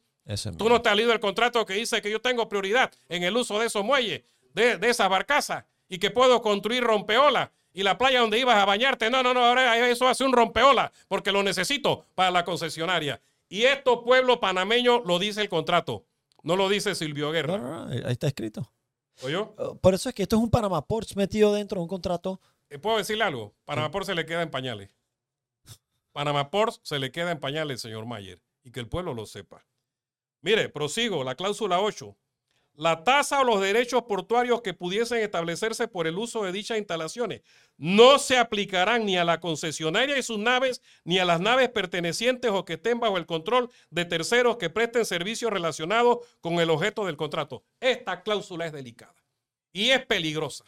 Tú no te has leído el contrato que dice que yo tengo prioridad en el uso de esos muelles, de, de esas barcazas, y que puedo construir rompeolas. Y la playa donde ibas a bañarte, no, no, no, ahora eso hace un rompeola, porque lo necesito para la concesionaria. Y esto, pueblo panameño, lo dice el contrato. No lo dice Silvio Guerra. No, no, no, ahí está escrito. Uh, Por eso es que esto es un Panama Ports metido dentro de un contrato. Eh, ¿Puedo decirle algo? Panamá Port se le queda en pañales. Panamá Port se le queda en pañales, señor Mayer, y que el pueblo lo sepa. Mire, prosigo, la cláusula 8. La tasa o los derechos portuarios que pudiesen establecerse por el uso de dichas instalaciones no se aplicarán ni a la concesionaria y sus naves, ni a las naves pertenecientes o que estén bajo el control de terceros que presten servicios relacionados con el objeto del contrato. Esta cláusula es delicada y es peligrosa.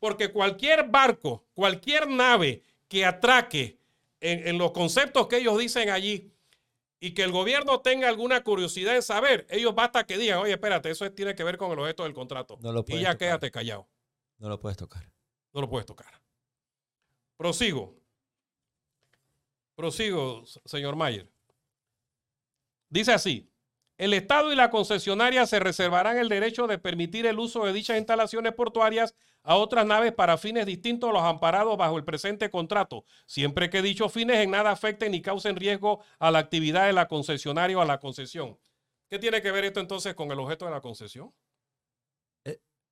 Porque cualquier barco, cualquier nave que atraque en, en los conceptos que ellos dicen allí y que el gobierno tenga alguna curiosidad en saber, ellos basta que digan, oye, espérate, eso es- tiene que ver con el objeto del contrato. No lo y ya tocar. quédate callado, No lo puedes tocar. no lo puedes tocar. Prosigo. Prosigo, señor Mayer. Dice así, el Estado y la concesionaria se reservarán el derecho de permitir el uso de dichas instalaciones portuarias a otras naves para fines distintos a los amparados bajo el presente contrato, siempre que dichos fines en nada afecten ni causen riesgo a la actividad de la concesionaria o a la concesión. ¿Qué tiene que ver esto entonces con el objeto de la concesión?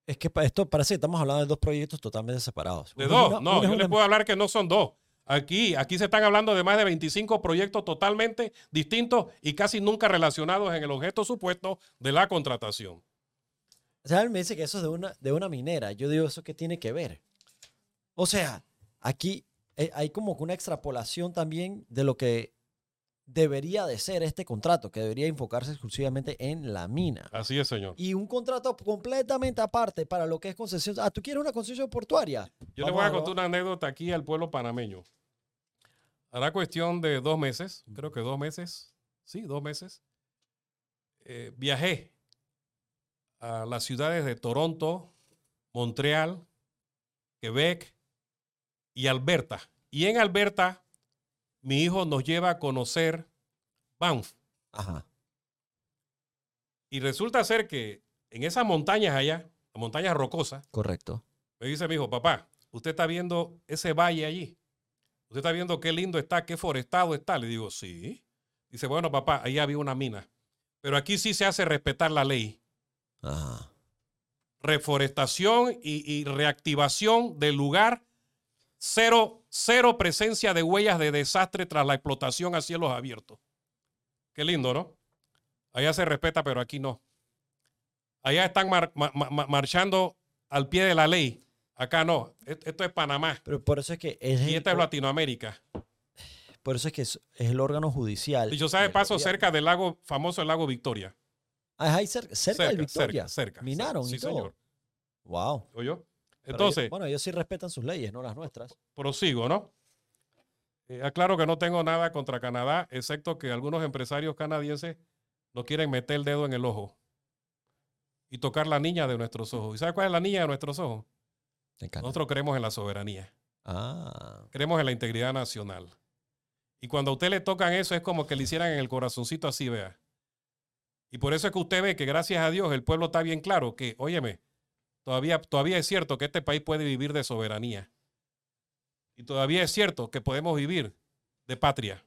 Es que esto parece que estamos hablando de dos proyectos totalmente separados. De dos, una- no, yo una- les puedo hablar que no son dos. Aquí, aquí se están hablando de más de 25 proyectos totalmente distintos y casi nunca relacionados en el objeto supuesto de la contratación. O sea, él me dice que eso es de una, de una minera. Yo digo, ¿eso qué tiene que ver? O sea, aquí eh, hay como que una extrapolación también de lo que debería de ser este contrato, que debería enfocarse exclusivamente en la mina. Así es, señor. Y un contrato completamente aparte para lo que es concesión. Ah, ¿tú quieres una concesión portuaria? Yo le Vamos voy a a contar una anécdota aquí al pueblo panameño. Hará cuestión de dos meses, creo que dos meses, sí, dos meses. eh, viajé a las ciudades de Toronto, Montreal, Quebec y Alberta. Y en Alberta, mi hijo nos lleva a conocer Banff. Ajá. Y resulta ser que en esas montañas allá, las montañas rocosas, Correcto. me dice mi hijo, papá, usted está viendo ese valle allí. Usted está viendo qué lindo está, qué forestado está. Le digo, sí. Dice, bueno, papá, ahí había una mina. Pero aquí sí se hace respetar la ley. Ajá. Reforestación y, y reactivación del lugar. Cero, cero presencia de huellas de desastre tras la explotación a cielos abiertos. Qué lindo, ¿no? Allá se respeta, pero aquí no. Allá están mar- ma- ma- ma- marchando al pie de la ley. Acá no. Et- Esto es Panamá. Pero por eso es que es, Y el, esta es Latinoamérica. por eso es que es, el órgano judicial. Sea de del paso, gobierno. cerca del lago, famoso el lago Victoria. Ah, es ahí cerca, cerca del Victoria. Cerca, cerca, Minaron cerca. y todo. señor. Wow. ¿Oyó? Entonces, ellos- bueno, ellos sí respetan sus leyes, no las nuestras. prosigo, ¿no? Eh, aclaro que no tengo nada contra Canadá, excepto que algunos empresarios canadienses nos quieren meter el dedo en el ojo y tocar la niña de nuestros ojos. ¿Y sabe cuál es la niña de nuestros ojos? Nosotros creemos en la soberanía, Ah, creemos en la integridad nacional. Y cuando a usted le tocan eso es como que le hicieran en el corazoncito así, vea. Y por eso es que usted ve que gracias a Dios el pueblo está bien claro que, óyeme, todavía, todavía es cierto que este país puede vivir de soberanía. Y todavía es cierto que podemos vivir de patria.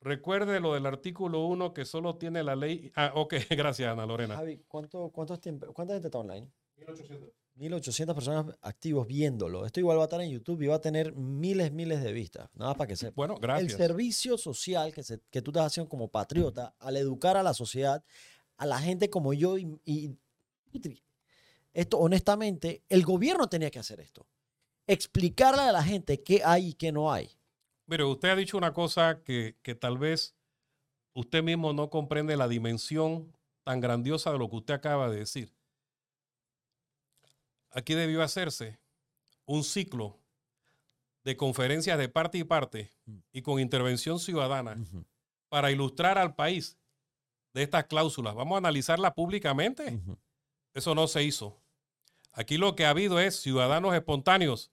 Recuerde lo del artículo 1 que solo tiene la ley. Ah, ok, (laughs) gracias Ana Lorena. Javi, ¿cuánto, cuántos tiempo, ¿cuánta gente está online? 1800. 1800 personas activos viéndolo. Esto igual va a estar en YouTube y va a tener miles, miles de vistas. Nada más para que sepa. Bueno, El gracias. servicio social que, se- que tú estás haciendo como patriota al educar a la sociedad, a la gente como yo y, y- esto honestamente, el gobierno tenía que hacer esto. Explicarle a la gente qué hay y qué no hay. Pero usted ha dicho una cosa que, que tal vez usted mismo no comprende la dimensión tan grandiosa de lo que usted acaba de decir. Aquí debió hacerse un ciclo de conferencias de parte y parte y con intervención ciudadana para ilustrar al país de estas cláusulas. Vamos a analizarlas públicamente. Eso no se hizo. Aquí lo que ha habido es ciudadanos espontáneos.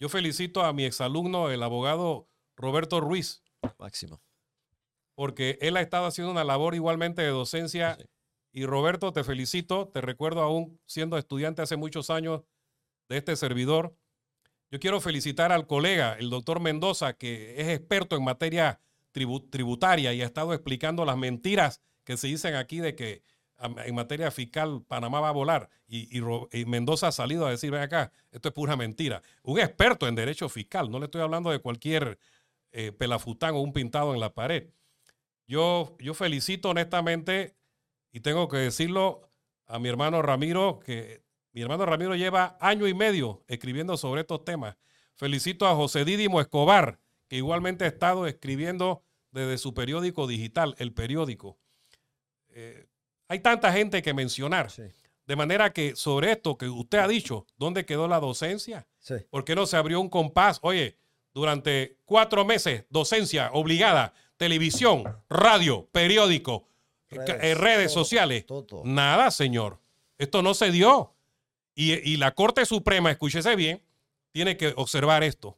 Yo felicito a mi exalumno, el abogado Roberto Ruiz, Máximo. porque él ha estado haciendo una labor igualmente de docencia. Sí. Y Roberto, te felicito, te recuerdo aún siendo estudiante hace muchos años de este servidor. Yo quiero felicitar al colega, el doctor Mendoza, que es experto en materia tribu- tributaria y ha estado explicando las mentiras que se dicen aquí de que en materia fiscal Panamá va a volar. Y Mendoza ha salido a decir, ven acá, esto es pura mentira. Un experto en derecho fiscal, no le estoy hablando de cualquier eh, pelafután o un pintado en la pared. Yo, yo felicito honestamente y tengo que decirlo a mi hermano Ramiro, que mi hermano Ramiro lleva año y medio escribiendo sobre estos temas. Felicito a José Dídimo Escobar, que igualmente ha estado escribiendo desde su periódico digital, El Periódico. Eh, hay tanta gente que mencionar. Sí. De manera que sobre esto que usted ha dicho, ¿dónde quedó la docencia? Sí. ¿Por qué no se abrió un compás? Oye, durante cuatro meses, docencia obligada, televisión, radio, periódico, Redes, eh, redes sociales. todo, todo. Nada, señor. Esto no se dio. Y, y la Corte Suprema, escúchese bien, tiene que observar esto.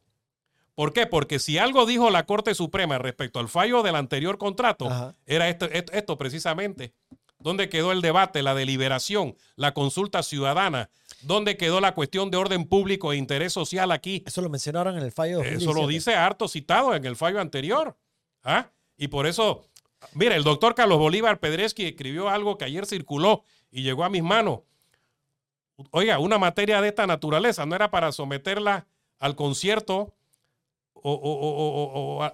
¿Por qué? Porque si algo dijo la Corte Suprema respecto al fallo del anterior contrato, Ajá. era esto, esto, esto precisamente. ¿Dónde quedó el debate, la deliberación, la consulta ciudadana? ¿Dónde quedó la cuestión de orden público e interés social aquí? Eso lo mencionaron en el fallo. Eso lo 2017. dice harto citado en el fallo anterior. ¿Ah? Y por eso, mira, el doctor Carlos Bolívar Pedreschi escribió algo que ayer circuló y llegó a mis manos. Oiga, una materia de esta naturaleza no era para someterla al concierto o, a,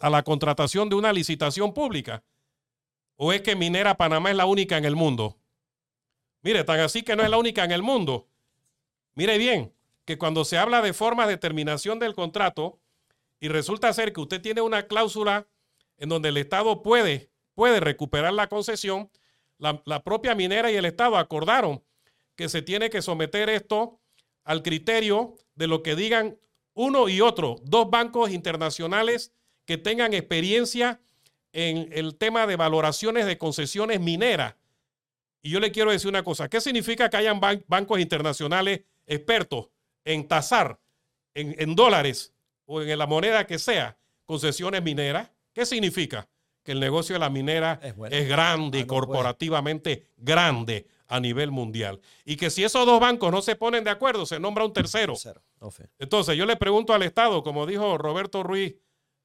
a- la contratación de una licitación pública. ¿O es que Minera Panamá es la única en el mundo? Mire, tan así que no es la única en el mundo. Mire bien, que cuando se habla de forma de terminación del contrato y resulta ser que usted tiene una cláusula en donde el Estado puede, puede recuperar la concesión, la, la propia minera y el Estado acordaron que se tiene que someter esto al criterio de lo que digan uno y otro, dos bancos internacionales que tengan experiencia en el tema de valoraciones de concesiones mineras. Y yo le quiero decir una cosa, ¿qué significa que hayan ban- bancos internacionales expertos en tasar en, en dólares o en la moneda que sea concesiones mineras? ¿Qué significa? que el negocio de la minera Es grande Ah, y no, pues. corporativamente grande a nivel mundial. Y que si esos dos bancos no se ponen de acuerdo, se nombra un tercero. Cero. No fe. Entonces yo le pregunto al Estado, como dijo Roberto Ruiz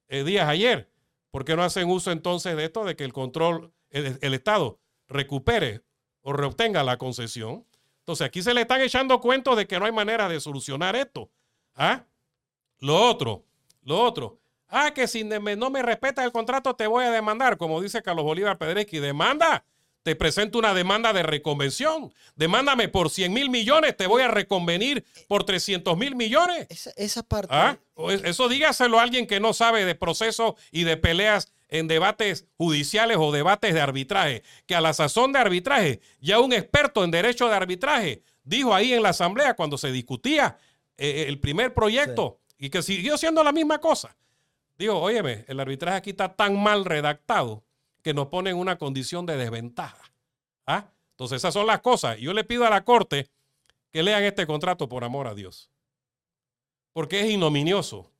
eh, Díaz ayer, ¿por qué no hacen uso entonces de esto de que el control, el, el Estado recupere o reobtenga la concesión? Entonces aquí se le están echando cuentos de que no hay manera de solucionar esto. ¿Ah? Lo otro, lo otro. Ah, que si me- no me respetas el contrato te voy a demandar, como dice Carlos Bolívar Pedreski. Demanda. Te presento una demanda de reconvención. Demándame por 100 mil millones, te voy a reconvenir por 300 mil millones. Esa, esa parte. ¿Ah? Eso dígaselo a alguien que no sabe de procesos y de peleas en debates judiciales o debates de arbitraje, que a la sazón de arbitraje, ya un experto en derecho de arbitraje dijo ahí en la asamblea cuando se discutía eh, el primer proyecto y que siguió siendo la misma cosa. Digo, óyeme, el arbitraje aquí está tan mal redactado que nos pone en una condición de desventaja. ¿Ah? Entonces esas son las cosas. Yo le pido a la Corte que lean este contrato por amor a Dios porque es ignominioso.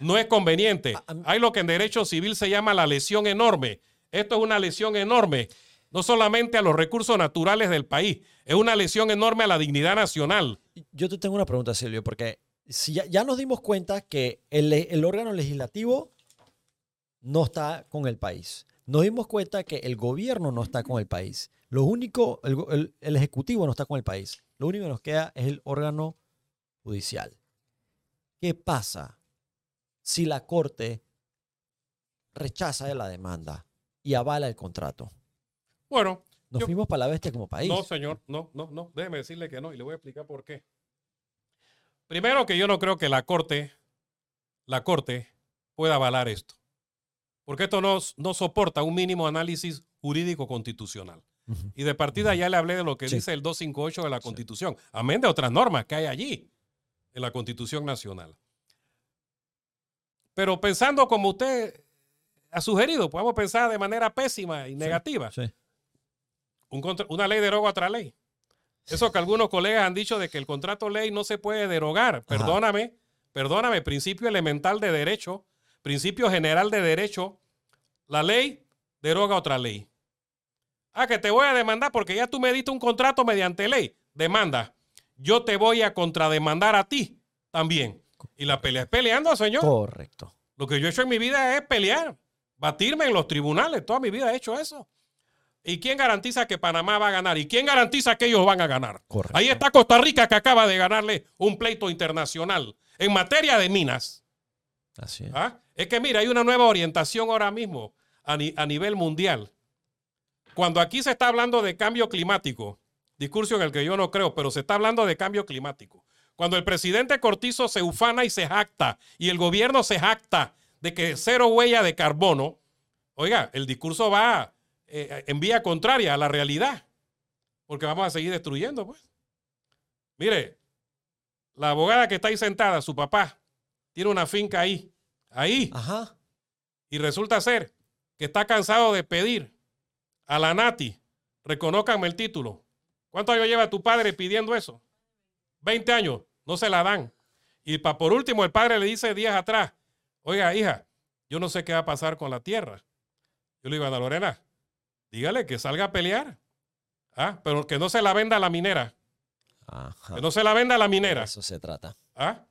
No es conveniente. Hay lo que en derecho civil se llama la lesión enorme. Esto es una lesión enorme, no solamente a los recursos naturales del país, es una lesión enorme a la dignidad nacional. Yo te tengo una pregunta, Silvio, porque si ya, ya nos dimos cuenta que el, el órgano legislativo no está con el país. Nos dimos cuenta que el gobierno no está con el país. Lo único, el, el ejecutivo no está con el país. Lo único que nos queda es el órgano judicial. ¿Qué pasa si la corte rechaza la demanda y avala el contrato? Bueno, Nos Yo- fuimos para la bestia como país. no, señor, no, no, no. Déjeme decirle que no y le voy a explicar por qué. Primero que yo no creo que la Corte, la Corte pueda avalar esto. Porque esto no, no soporta un mínimo análisis jurídico constitucional. Y de partida ya le hablé de lo que Sí. dice el 258 de la Constitución, amén de otras normas que hay allí en la Constitución Nacional. Pero pensando como usted ha sugerido, podemos pensar de manera pésima y negativa. Sí. Un contra- una ley deroga otra ley. Eso que algunos colegas han dicho de que el contrato ley no se puede derogar. Perdóname, perdóname, principio elemental de derecho, principio general de derecho, la ley deroga otra ley. Ah, que te voy a demandar porque ya tú me diste un contrato mediante ley. Demanda. Yo te voy a contrademandar a ti también. Y la pelea es peleando, señor. Correcto. Lo que yo he hecho en mi vida es pelear, batirme en los tribunales. Toda mi vida he hecho eso. ¿Y quién garantiza que Panamá va a ganar? ¿Y quién garantiza que ellos van a ganar? Correcto. Ahí está Costa Rica que acaba de ganarle un pleito internacional en materia de minas. Así es. ¿Ah? Es que mira, hay una nueva orientación ahora mismo a, ni- a nivel mundial. Cuando aquí se está hablando de cambio climático, discurso en el que yo no creo, pero se está hablando de cambio climático. Cuando el presidente Cortizo se ufana y se jacta, y el gobierno se jacta de que cero huella de carbono, oiga, el discurso va eh, en vía contraria a la realidad, porque vamos a seguir destruyendo, pues. Mire, la abogada que está ahí sentada, su papá, tiene una finca ahí, ahí, Ajá. y resulta ser que está cansado de pedir a la Nati, reconócanme el título. ¿Cuántos años lleva tu padre pidiendo eso? 20 años, no se la dan. Y pa, por último, el padre le dice días atrás, oiga, hija, yo no sé qué va a pasar con la tierra. Yo le digo, Ana Lorena, dígale que salga a pelear. Ah, pero que no se la venda a la minera. Ajá. Que no se la venda a la De minera. eso se trata. ¿Ah?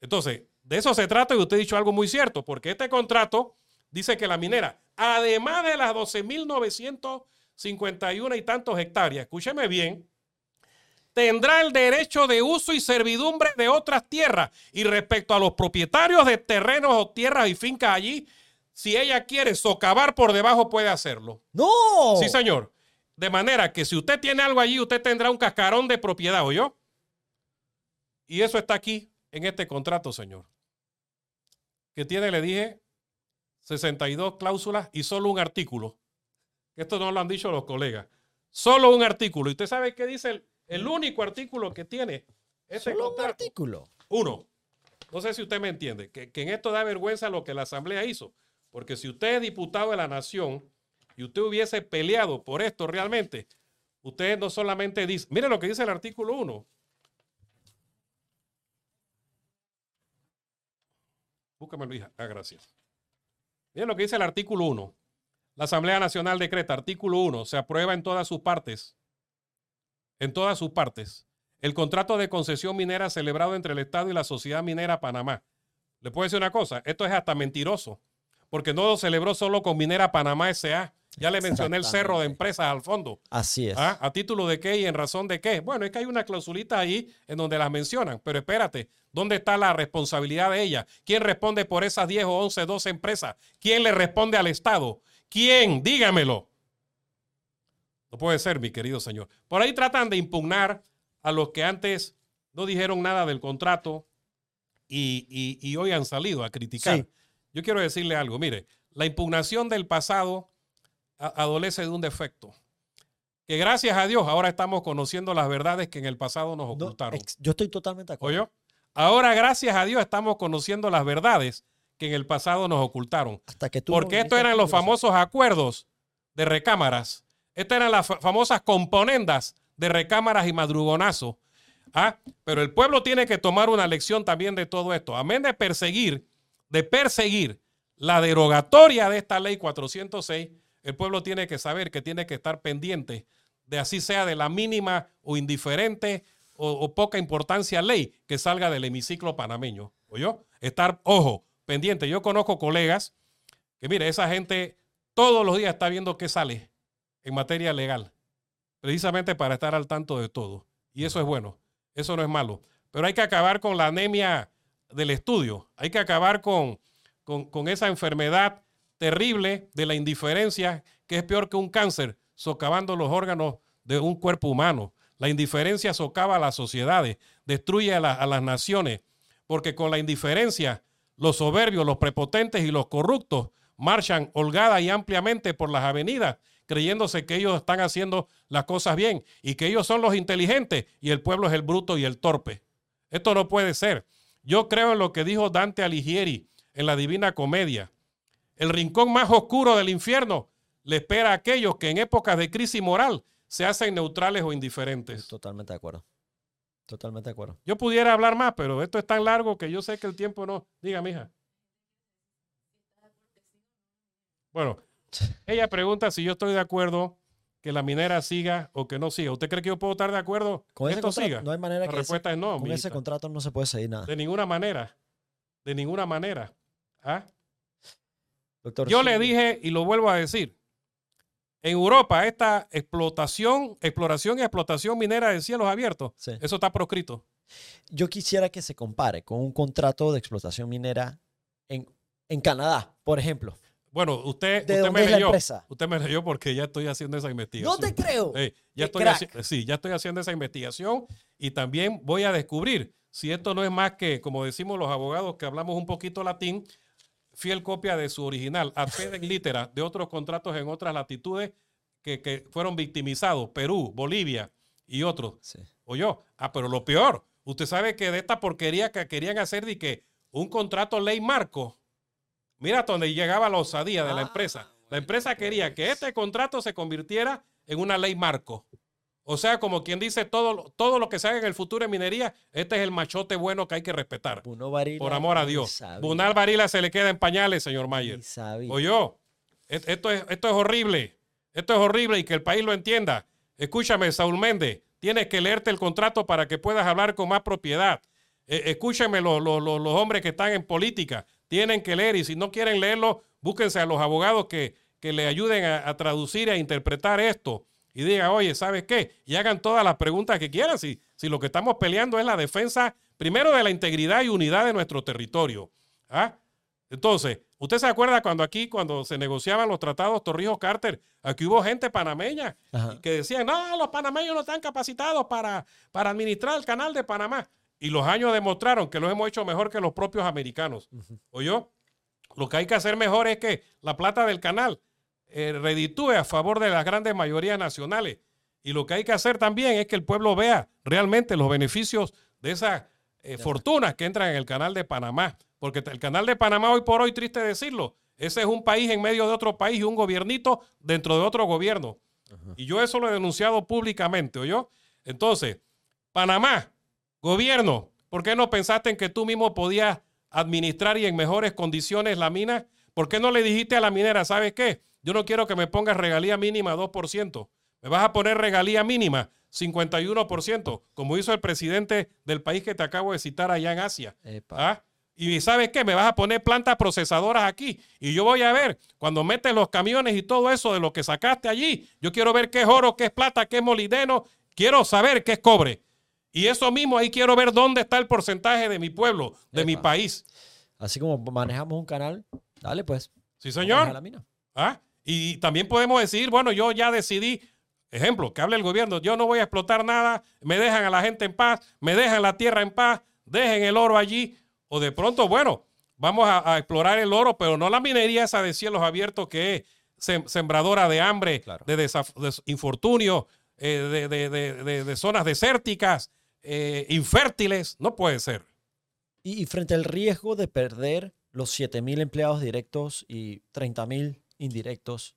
Entonces, de eso se trata y usted ha dicho algo muy cierto, porque este contrato dice que la minera, además de las 12.951 y tantos hectáreas, escúcheme bien, tendrá el derecho de uso y servidumbre de otras tierras. Y respecto a los propietarios de terrenos o tierras y fincas allí, si ella quiere socavar por debajo, puede hacerlo. ¡No! Sí, señor. De manera que si usted tiene algo allí, usted tendrá un cascarón de propiedad, ¿oyó? Y eso está aquí en este contrato, señor. Que tiene, le dije, 62 cláusulas y solo un artículo. Esto no lo han dicho los colegas. Solo un artículo. ¿Y usted sabe qué dice el, el único artículo que tiene este Solo un contrato? artículo. Uno. No sé si usted me entiende, que, que en esto da vergüenza lo que la Asamblea hizo. Porque si usted es diputado de la Nación y usted hubiese peleado por esto realmente, usted no solamente dice, mire lo que dice el artículo 1. Búscamelo, hija. Ah, gracias. Mire lo que dice el artículo 1. La Asamblea Nacional decreta, artículo 1, se aprueba en todas sus partes, en todas sus partes, el contrato de concesión minera celebrado entre el Estado y la Sociedad Minera Panamá. Le puedo decir una cosa, esto es hasta mentiroso, porque no lo celebró solo con Minera Panamá S.A., ya le mencioné el cerro de empresas al fondo. Así es. ¿Ah? ¿A título de qué y en razón de qué? Bueno, es que hay una clausulita ahí en donde las mencionan, pero espérate, ¿dónde está la responsabilidad de ella? ¿Quién responde por esas 10 o 11, 12 empresas? ¿Quién le responde al Estado? ¿Quién? Dígamelo. No puede ser, mi querido señor. Por ahí tratan de impugnar a los que antes no dijeron nada del contrato y, y- y hoy han salido a criticar. Sí. Yo quiero decirle algo, mire, la impugnación del pasado adolece de un defecto. Que gracias a Dios ahora estamos conociendo las verdades que en el pasado nos No, ocultaron. yo estoy totalmente de acuerdo. Ahora gracias a Dios estamos conociendo las verdades que en el pasado nos ocultaron. Hasta que tú Porque no estos eran los famosos acuerdos de recámaras. Estas eran las fa- famosas componendas de recámaras y madrugonazo. ¿Ah? Pero el pueblo tiene que tomar una lección también de todo esto. Amén de perseguir, de perseguir la derogatoria de esta ley 406, el pueblo tiene que saber que tiene que estar pendiente de así sea de la mínima o indiferente o, poca importancia ley que salga del hemiciclo panameño. ¿Oyó? Estar, ojo, pendiente. Yo conozco colegas que, mire, esa gente todos los días está viendo qué sale en materia legal, precisamente para estar al tanto de todo. Y eso es bueno, eso no es malo. Pero hay que acabar con la anemia del estudio, hay que acabar con, con, esa enfermedad terrible de la indiferencia, que es peor que un cáncer, socavando los órganos de un cuerpo humano. La indiferencia socava a las sociedades, destruye a las naciones, porque con la indiferencia los soberbios, los prepotentes y los corruptos marchan holgada y ampliamente por las avenidas, creyéndose que ellos están haciendo las cosas bien y que ellos son los inteligentes y el pueblo es el bruto y el torpe. Esto no puede ser. Yo creo en lo que dijo Dante Alighieri en la Divina Comedia. El rincón más oscuro del infierno le espera a aquellos que en épocas de crisis moral se hacen neutrales o indiferentes. Totalmente de acuerdo. Totalmente de acuerdo. Yo pudiera hablar más, pero esto es tan largo que yo sé que el tiempo no. Diga, mija. Bueno, (laughs) ella pregunta si yo estoy de acuerdo que la minera siga o que no siga. ¿Usted cree que yo puedo estar de acuerdo Con que ese esto contrato, siga? no hay manera La que ese- respuesta es no. con ese contrato no se puede seguir nada. De ninguna manera. De ninguna manera. ¿Ah? Doctor, Yo sí, le dije y lo vuelvo a decir. En Europa, esta explotación, exploración y explotación minera de cielos abiertos, Sí. eso está proscrito. Yo quisiera que se compare con un contrato de explotación minera en, en Canadá, por ejemplo. Bueno, usted, ¿De usted me leyó. Usted me leyó porque ya estoy haciendo esa investigación. No te creo. Eh, ya ¡Qué estoy haci- sí, ya estoy haciendo esa investigación y también voy a descubrir si esto no es más que, como decimos los abogados que hablamos un poquito latín, fiel copia de su original, ad fedem (laughs) litera, de otros contratos en otras latitudes que, que fueron victimizados, Perú, Bolivia y otros. Sí. Oyó, ah, pero lo peor, usted sabe que de esta porquería que querían hacer de que un contrato ley marco, mira hasta donde llegaba la osadía de la Ah, empresa. La empresa quería que este contrato se convirtiera en una ley marco. O sea, como quien dice, todo, lo- todo lo que se haga en el futuro en minería, este es el machote bueno que hay que respetar. Bruno Por amor a Dios. sabía, Bunal Varila se le queda en pañales, señor Mayer. et- esto es, esto es horrible. Esto es horrible y que el país lo entienda. Escúchame, Saúl Méndez, tienes que leerte el contrato para que puedas hablar con más propiedad. Eh, escúchame, los, los- los- los hombres que están en política, tienen que leer y si no quieren leerlo, búsquense a los abogados que, que le ayuden a, a traducir a interpretar esto y digan, oye, ¿sabes qué? Y hagan todas las preguntas que quieran. Si, si lo que estamos peleando es la defensa, primero, de la integridad y unidad de nuestro territorio. ¿Ah? Entonces, ¿usted se acuerda cuando aquí, cuando se negociaban los tratados Torrijos-Carter, aquí hubo gente panameña Ajá. que decían, no, los panameños no están capacitados para, para administrar el canal de Panamá. Y los años demostraron que lo hemos hecho mejor que los propios americanos. ¿Oyó? Lo que hay que hacer mejor es que la plata del canal eh, reditúe a favor de las grandes mayorías nacionales. Y lo que hay que hacer también es que el pueblo vea realmente los beneficios de esas eh, fortunas que entran en el canal de Panamá. Porque el canal de Panamá, hoy por hoy, triste decirlo, ese es un país en medio de otro país y un gobiernito dentro de otro gobierno. Y yo eso lo he denunciado públicamente, ¿oyó? Entonces, Panamá, gobierno, ¿por qué no pensaste en que tú mismo podías administrar y en mejores condiciones la mina? ¿Por qué no le dijiste a la minera, ¿sabes qué? Yo no quiero que me pongas regalía mínima 2%. Me vas a poner regalía mínima 51%, como hizo el presidente del país que te acabo de citar allá en Asia. ¿Ah? Y sabes qué, me vas a poner plantas procesadoras aquí. Y yo voy a ver, cuando metes los camiones y todo eso de lo que sacaste allí, yo quiero ver qué es oro, qué es plata, qué es molideno. Quiero saber qué es cobre. Y eso mismo, ahí quiero ver dónde está el porcentaje de mi pueblo, de mi país. Así como manejamos un canal, dale pues. Sí, señor. la mina. ¿Ah? Y también podemos decir, bueno, yo ya decidí, ejemplo, que hable el gobierno, yo no voy a explotar nada, me dejan a la gente en paz, me dejan la tierra en paz, dejen el oro allí, o de pronto, bueno, vamos a, a explorar el oro, pero no la minería esa de cielos abiertos que es sem- sembradora de hambre, Claro. de, de infortunio, eh, de, de- de- de- de zonas desérticas, eh, infértiles, no puede ser. Y, y frente al riesgo de perder los 7.000 empleados directos y 30.000 indirectos,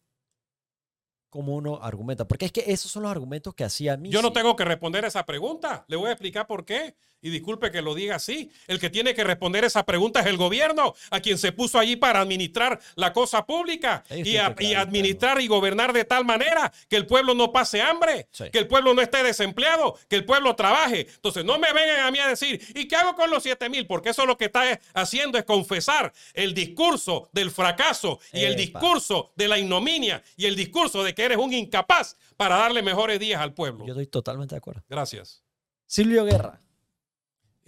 ¿cómo uno argumenta? Porque es que esos son los argumentos que hacía mí. Yo no tengo que responder esa pregunta. Le voy a explicar por qué. Y disculpe que lo diga así. El que tiene que responder esa pregunta es el gobierno, a quien se puso allí para administrar la cosa pública y, a- administrar y gobernar de tal manera que el pueblo no pase hambre, Sí. que el pueblo no esté desempleado, que el pueblo trabaje. Entonces, no me vengan a mí a decir, ¿y qué hago con los 7 mil? Porque eso lo que está haciendo es confesar el discurso del fracaso y el discurso de la ignominia y el discurso de que eres un incapaz para darle mejores días al pueblo. Yo estoy totalmente de acuerdo. Gracias. Silvio Guerra.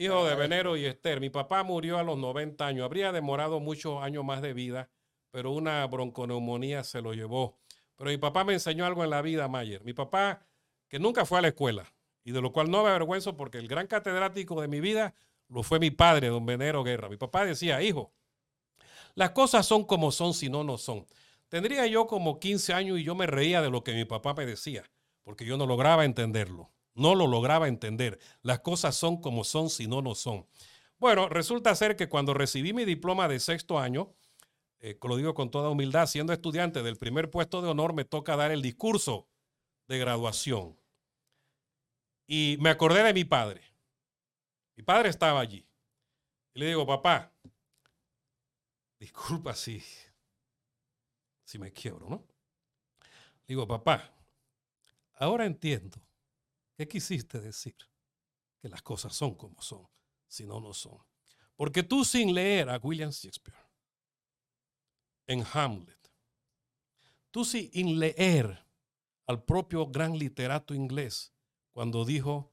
Hijo de Venero y Esther, mi papá murió a los 90 años. Habría demorado muchos años más de vida, pero una bronconeumonía se lo llevó. Pero mi papá me enseñó algo en la vida, Mayer. Mi papá, que nunca fue a la escuela, y de lo cual no me avergüenzo porque el gran catedrático de mi vida lo fue mi padre, don Venero Guerra. Mi papá decía, hijo, las cosas son como son si no no son. Tendría yo como 15 años y yo me reía de lo que mi papá me decía, porque yo no lograba entenderlo. No lo lograba entender. Las cosas son como son si no no son. Bueno, resulta ser que cuando recibí mi diploma de sexto año, eh, lo digo con toda humildad, siendo estudiante del primer puesto de honor, me toca dar el discurso de graduación. Y me acordé de mi padre. Mi padre estaba allí. Y le digo, papá, disculpa si, si me quiebro, ¿no? Digo, papá, ahora entiendo qué quisiste decir, que las cosas son como son, si no, no son. Porque tú sin leer a William Shakespeare en Hamlet, tú sin leer al propio gran literato inglés cuando dijo,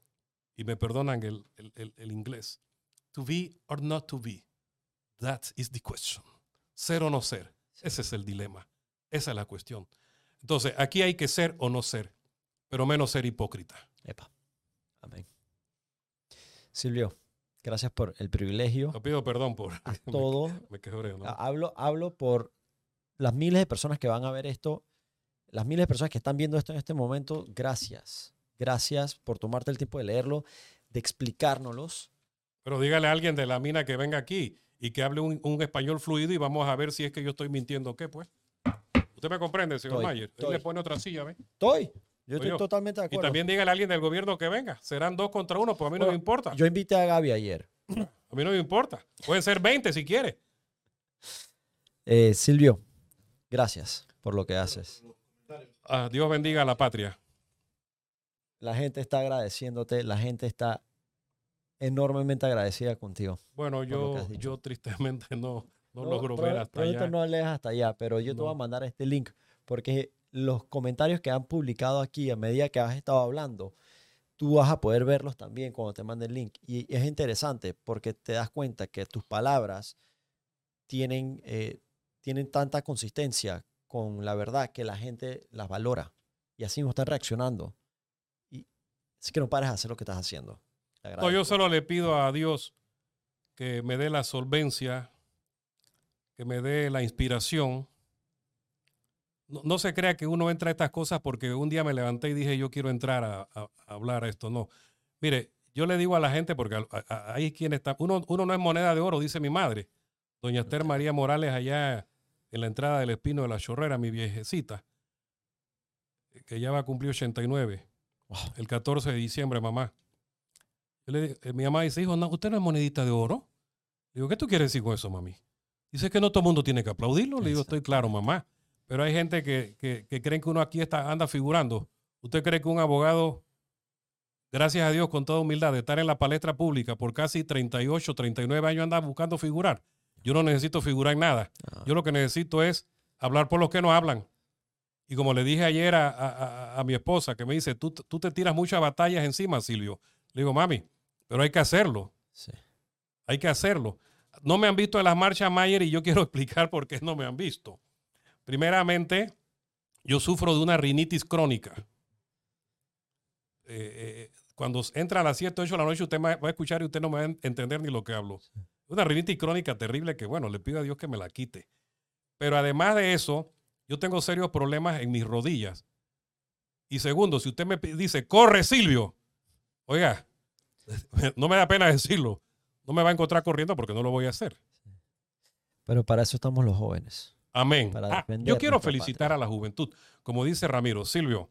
y me perdonan el, el- el- el inglés, to be or not to be, that is the question. Ser o no ser, ese es el dilema, esa es la cuestión. Entonces, aquí hay que ser o no ser, pero menos ser hipócrita. Epa. Amén. Silvio, gracias por el privilegio. Te pido perdón por A (laughs) todo. me ¿no? Ha- Hablo, hablo por las miles de personas que van a ver esto, las miles de personas que están viendo esto en este momento. Gracias. Gracias por tomarte el tiempo de leerlo, de explicárnoslos. Pero dígale a alguien de la mina que venga aquí y que hable un, un español fluido y vamos a ver si es que yo estoy mintiendo o qué, pues. ¿Usted me comprende, señor Estoy, Mayer? Él estoy. le pone otra silla, ¿ve? Estoy. Yo estoy Oye, totalmente de Y acuerdo. también dígale a alguien del gobierno que venga. Serán dos contra uno, pues a mí no me importa. Yo invité a Gaby ayer. A mí no me importa. Pueden ser 20 si quiere. Eh, Silvio, gracias por lo que haces. Ah, Dios bendiga a la patria. La gente está agradeciéndote, la gente está enormemente agradecida contigo. Bueno, yo, yo tristemente no, no, No, logro ver hasta allá. no lees hasta allá, pero yo te voy a mandar este link porque los comentarios que han publicado aquí a medida que has estado hablando, tú vas a poder verlos también cuando te mande el link. Y es interesante porque te das cuenta que tus palabras tienen, eh, tienen tanta consistencia con la verdad que la gente las valora y así no están reaccionando. Y así que no pares de hacer lo que estás haciendo. No, yo solo le pido a Dios que me dé la solvencia, que me dé la inspiración. No, no se crea que uno entra a estas cosas porque un día me levanté y dije yo quiero entrar a, a- a hablar a esto. No. Mire, yo le digo a la gente, porque a- a- hay quienes están, uno, uno no es moneda de oro, dice mi madre, doña Esther María Morales, allá en la entrada del Espino de la Chorrera, mi viejecita, que ya va a cumplir 89, Wow. el 14 de diciembre, mamá. Yo le- eh, mi mamá dice, hijo, no, ¿usted no es monedita de oro? Le digo, ¿qué tú quieres decir con eso, mami? Dice que no todo el mundo tiene que aplaudirlo. Le digo, estoy claro, mamá. Pero hay gente que, que, que creen que uno aquí está, anda figurando. ¿Usted cree que un abogado, gracias a Dios, con toda humildad, de estar en la palestra pública por casi 38, 39 años anda buscando figurar? Yo no necesito figurar en nada. Ah, Yo lo que necesito es hablar por los que no hablan. Y como le dije ayer a, a- a- a mi esposa, que me dice, tú, tú te tiras muchas batallas encima, Silvio. Le digo, mami, pero hay que hacerlo. sí. Hay que hacerlo. No me han visto en las marchas Mayer y yo quiero (laughs) explicar por qué no me han visto. Primeramente, yo sufro de una rinitis crónica. Eh, eh, cuando entra a las 7, 8 de la noche, usted me va a escuchar y usted no me va a entender ni lo que hablo. Una rinitis crónica terrible que, bueno, le pido a Dios que me la quite. Pero además de eso, yo tengo serios problemas en mis rodillas. Y segundo, si usted me dice, corre Silvio, oiga, (laughs) no me da pena decirlo. No me va a encontrar corriendo porque no lo voy a hacer. Pero para eso estamos los jóvenes. Amén. Ah, yo quiero felicitar patria. a la juventud. Como dice Ramiro, Silvio,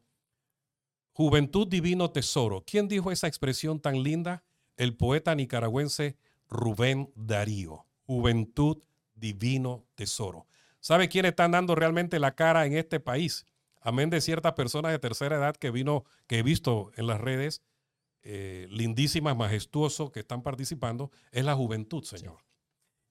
juventud divino tesoro. ¿Quién dijo esa expresión tan linda? El poeta nicaragüense Rubén Darío. Juventud divino tesoro. ¿Sabe quién están dando realmente la cara en este país? Amén de ciertas personas de tercera edad que vino, que he visto en las redes, eh, lindísimas, majestuosos, que están participando, es la juventud, Señor.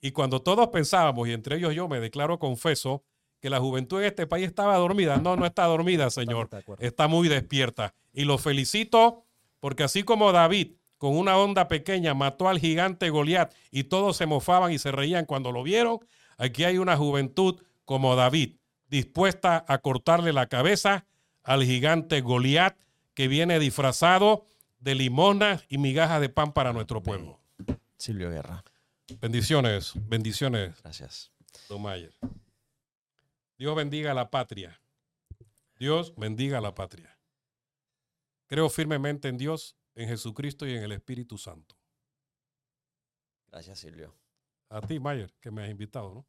Y cuando todos pensábamos, y entre ellos yo me declaro confeso, que la juventud en este país estaba dormida. No, no está dormida, Señor. Está muy despierta. Y lo felicito porque así como David, con una onda pequeña, mató al gigante Goliat y todos se mofaban y se reían cuando lo vieron, aquí hay una juventud como David, dispuesta a cortarle la cabeza al gigante Goliat que viene disfrazado de limosna y migajas de pan para nuestro pueblo. Silvio Guerra. Bendiciones, bendiciones, Gracias. Don Mayer. Dios bendiga a la patria. Dios bendiga a la patria. Creo firmemente en Dios, en Jesucristo y en el Espíritu Santo. Gracias, Silvio. A ti, Mayer, que me has invitado, ¿no?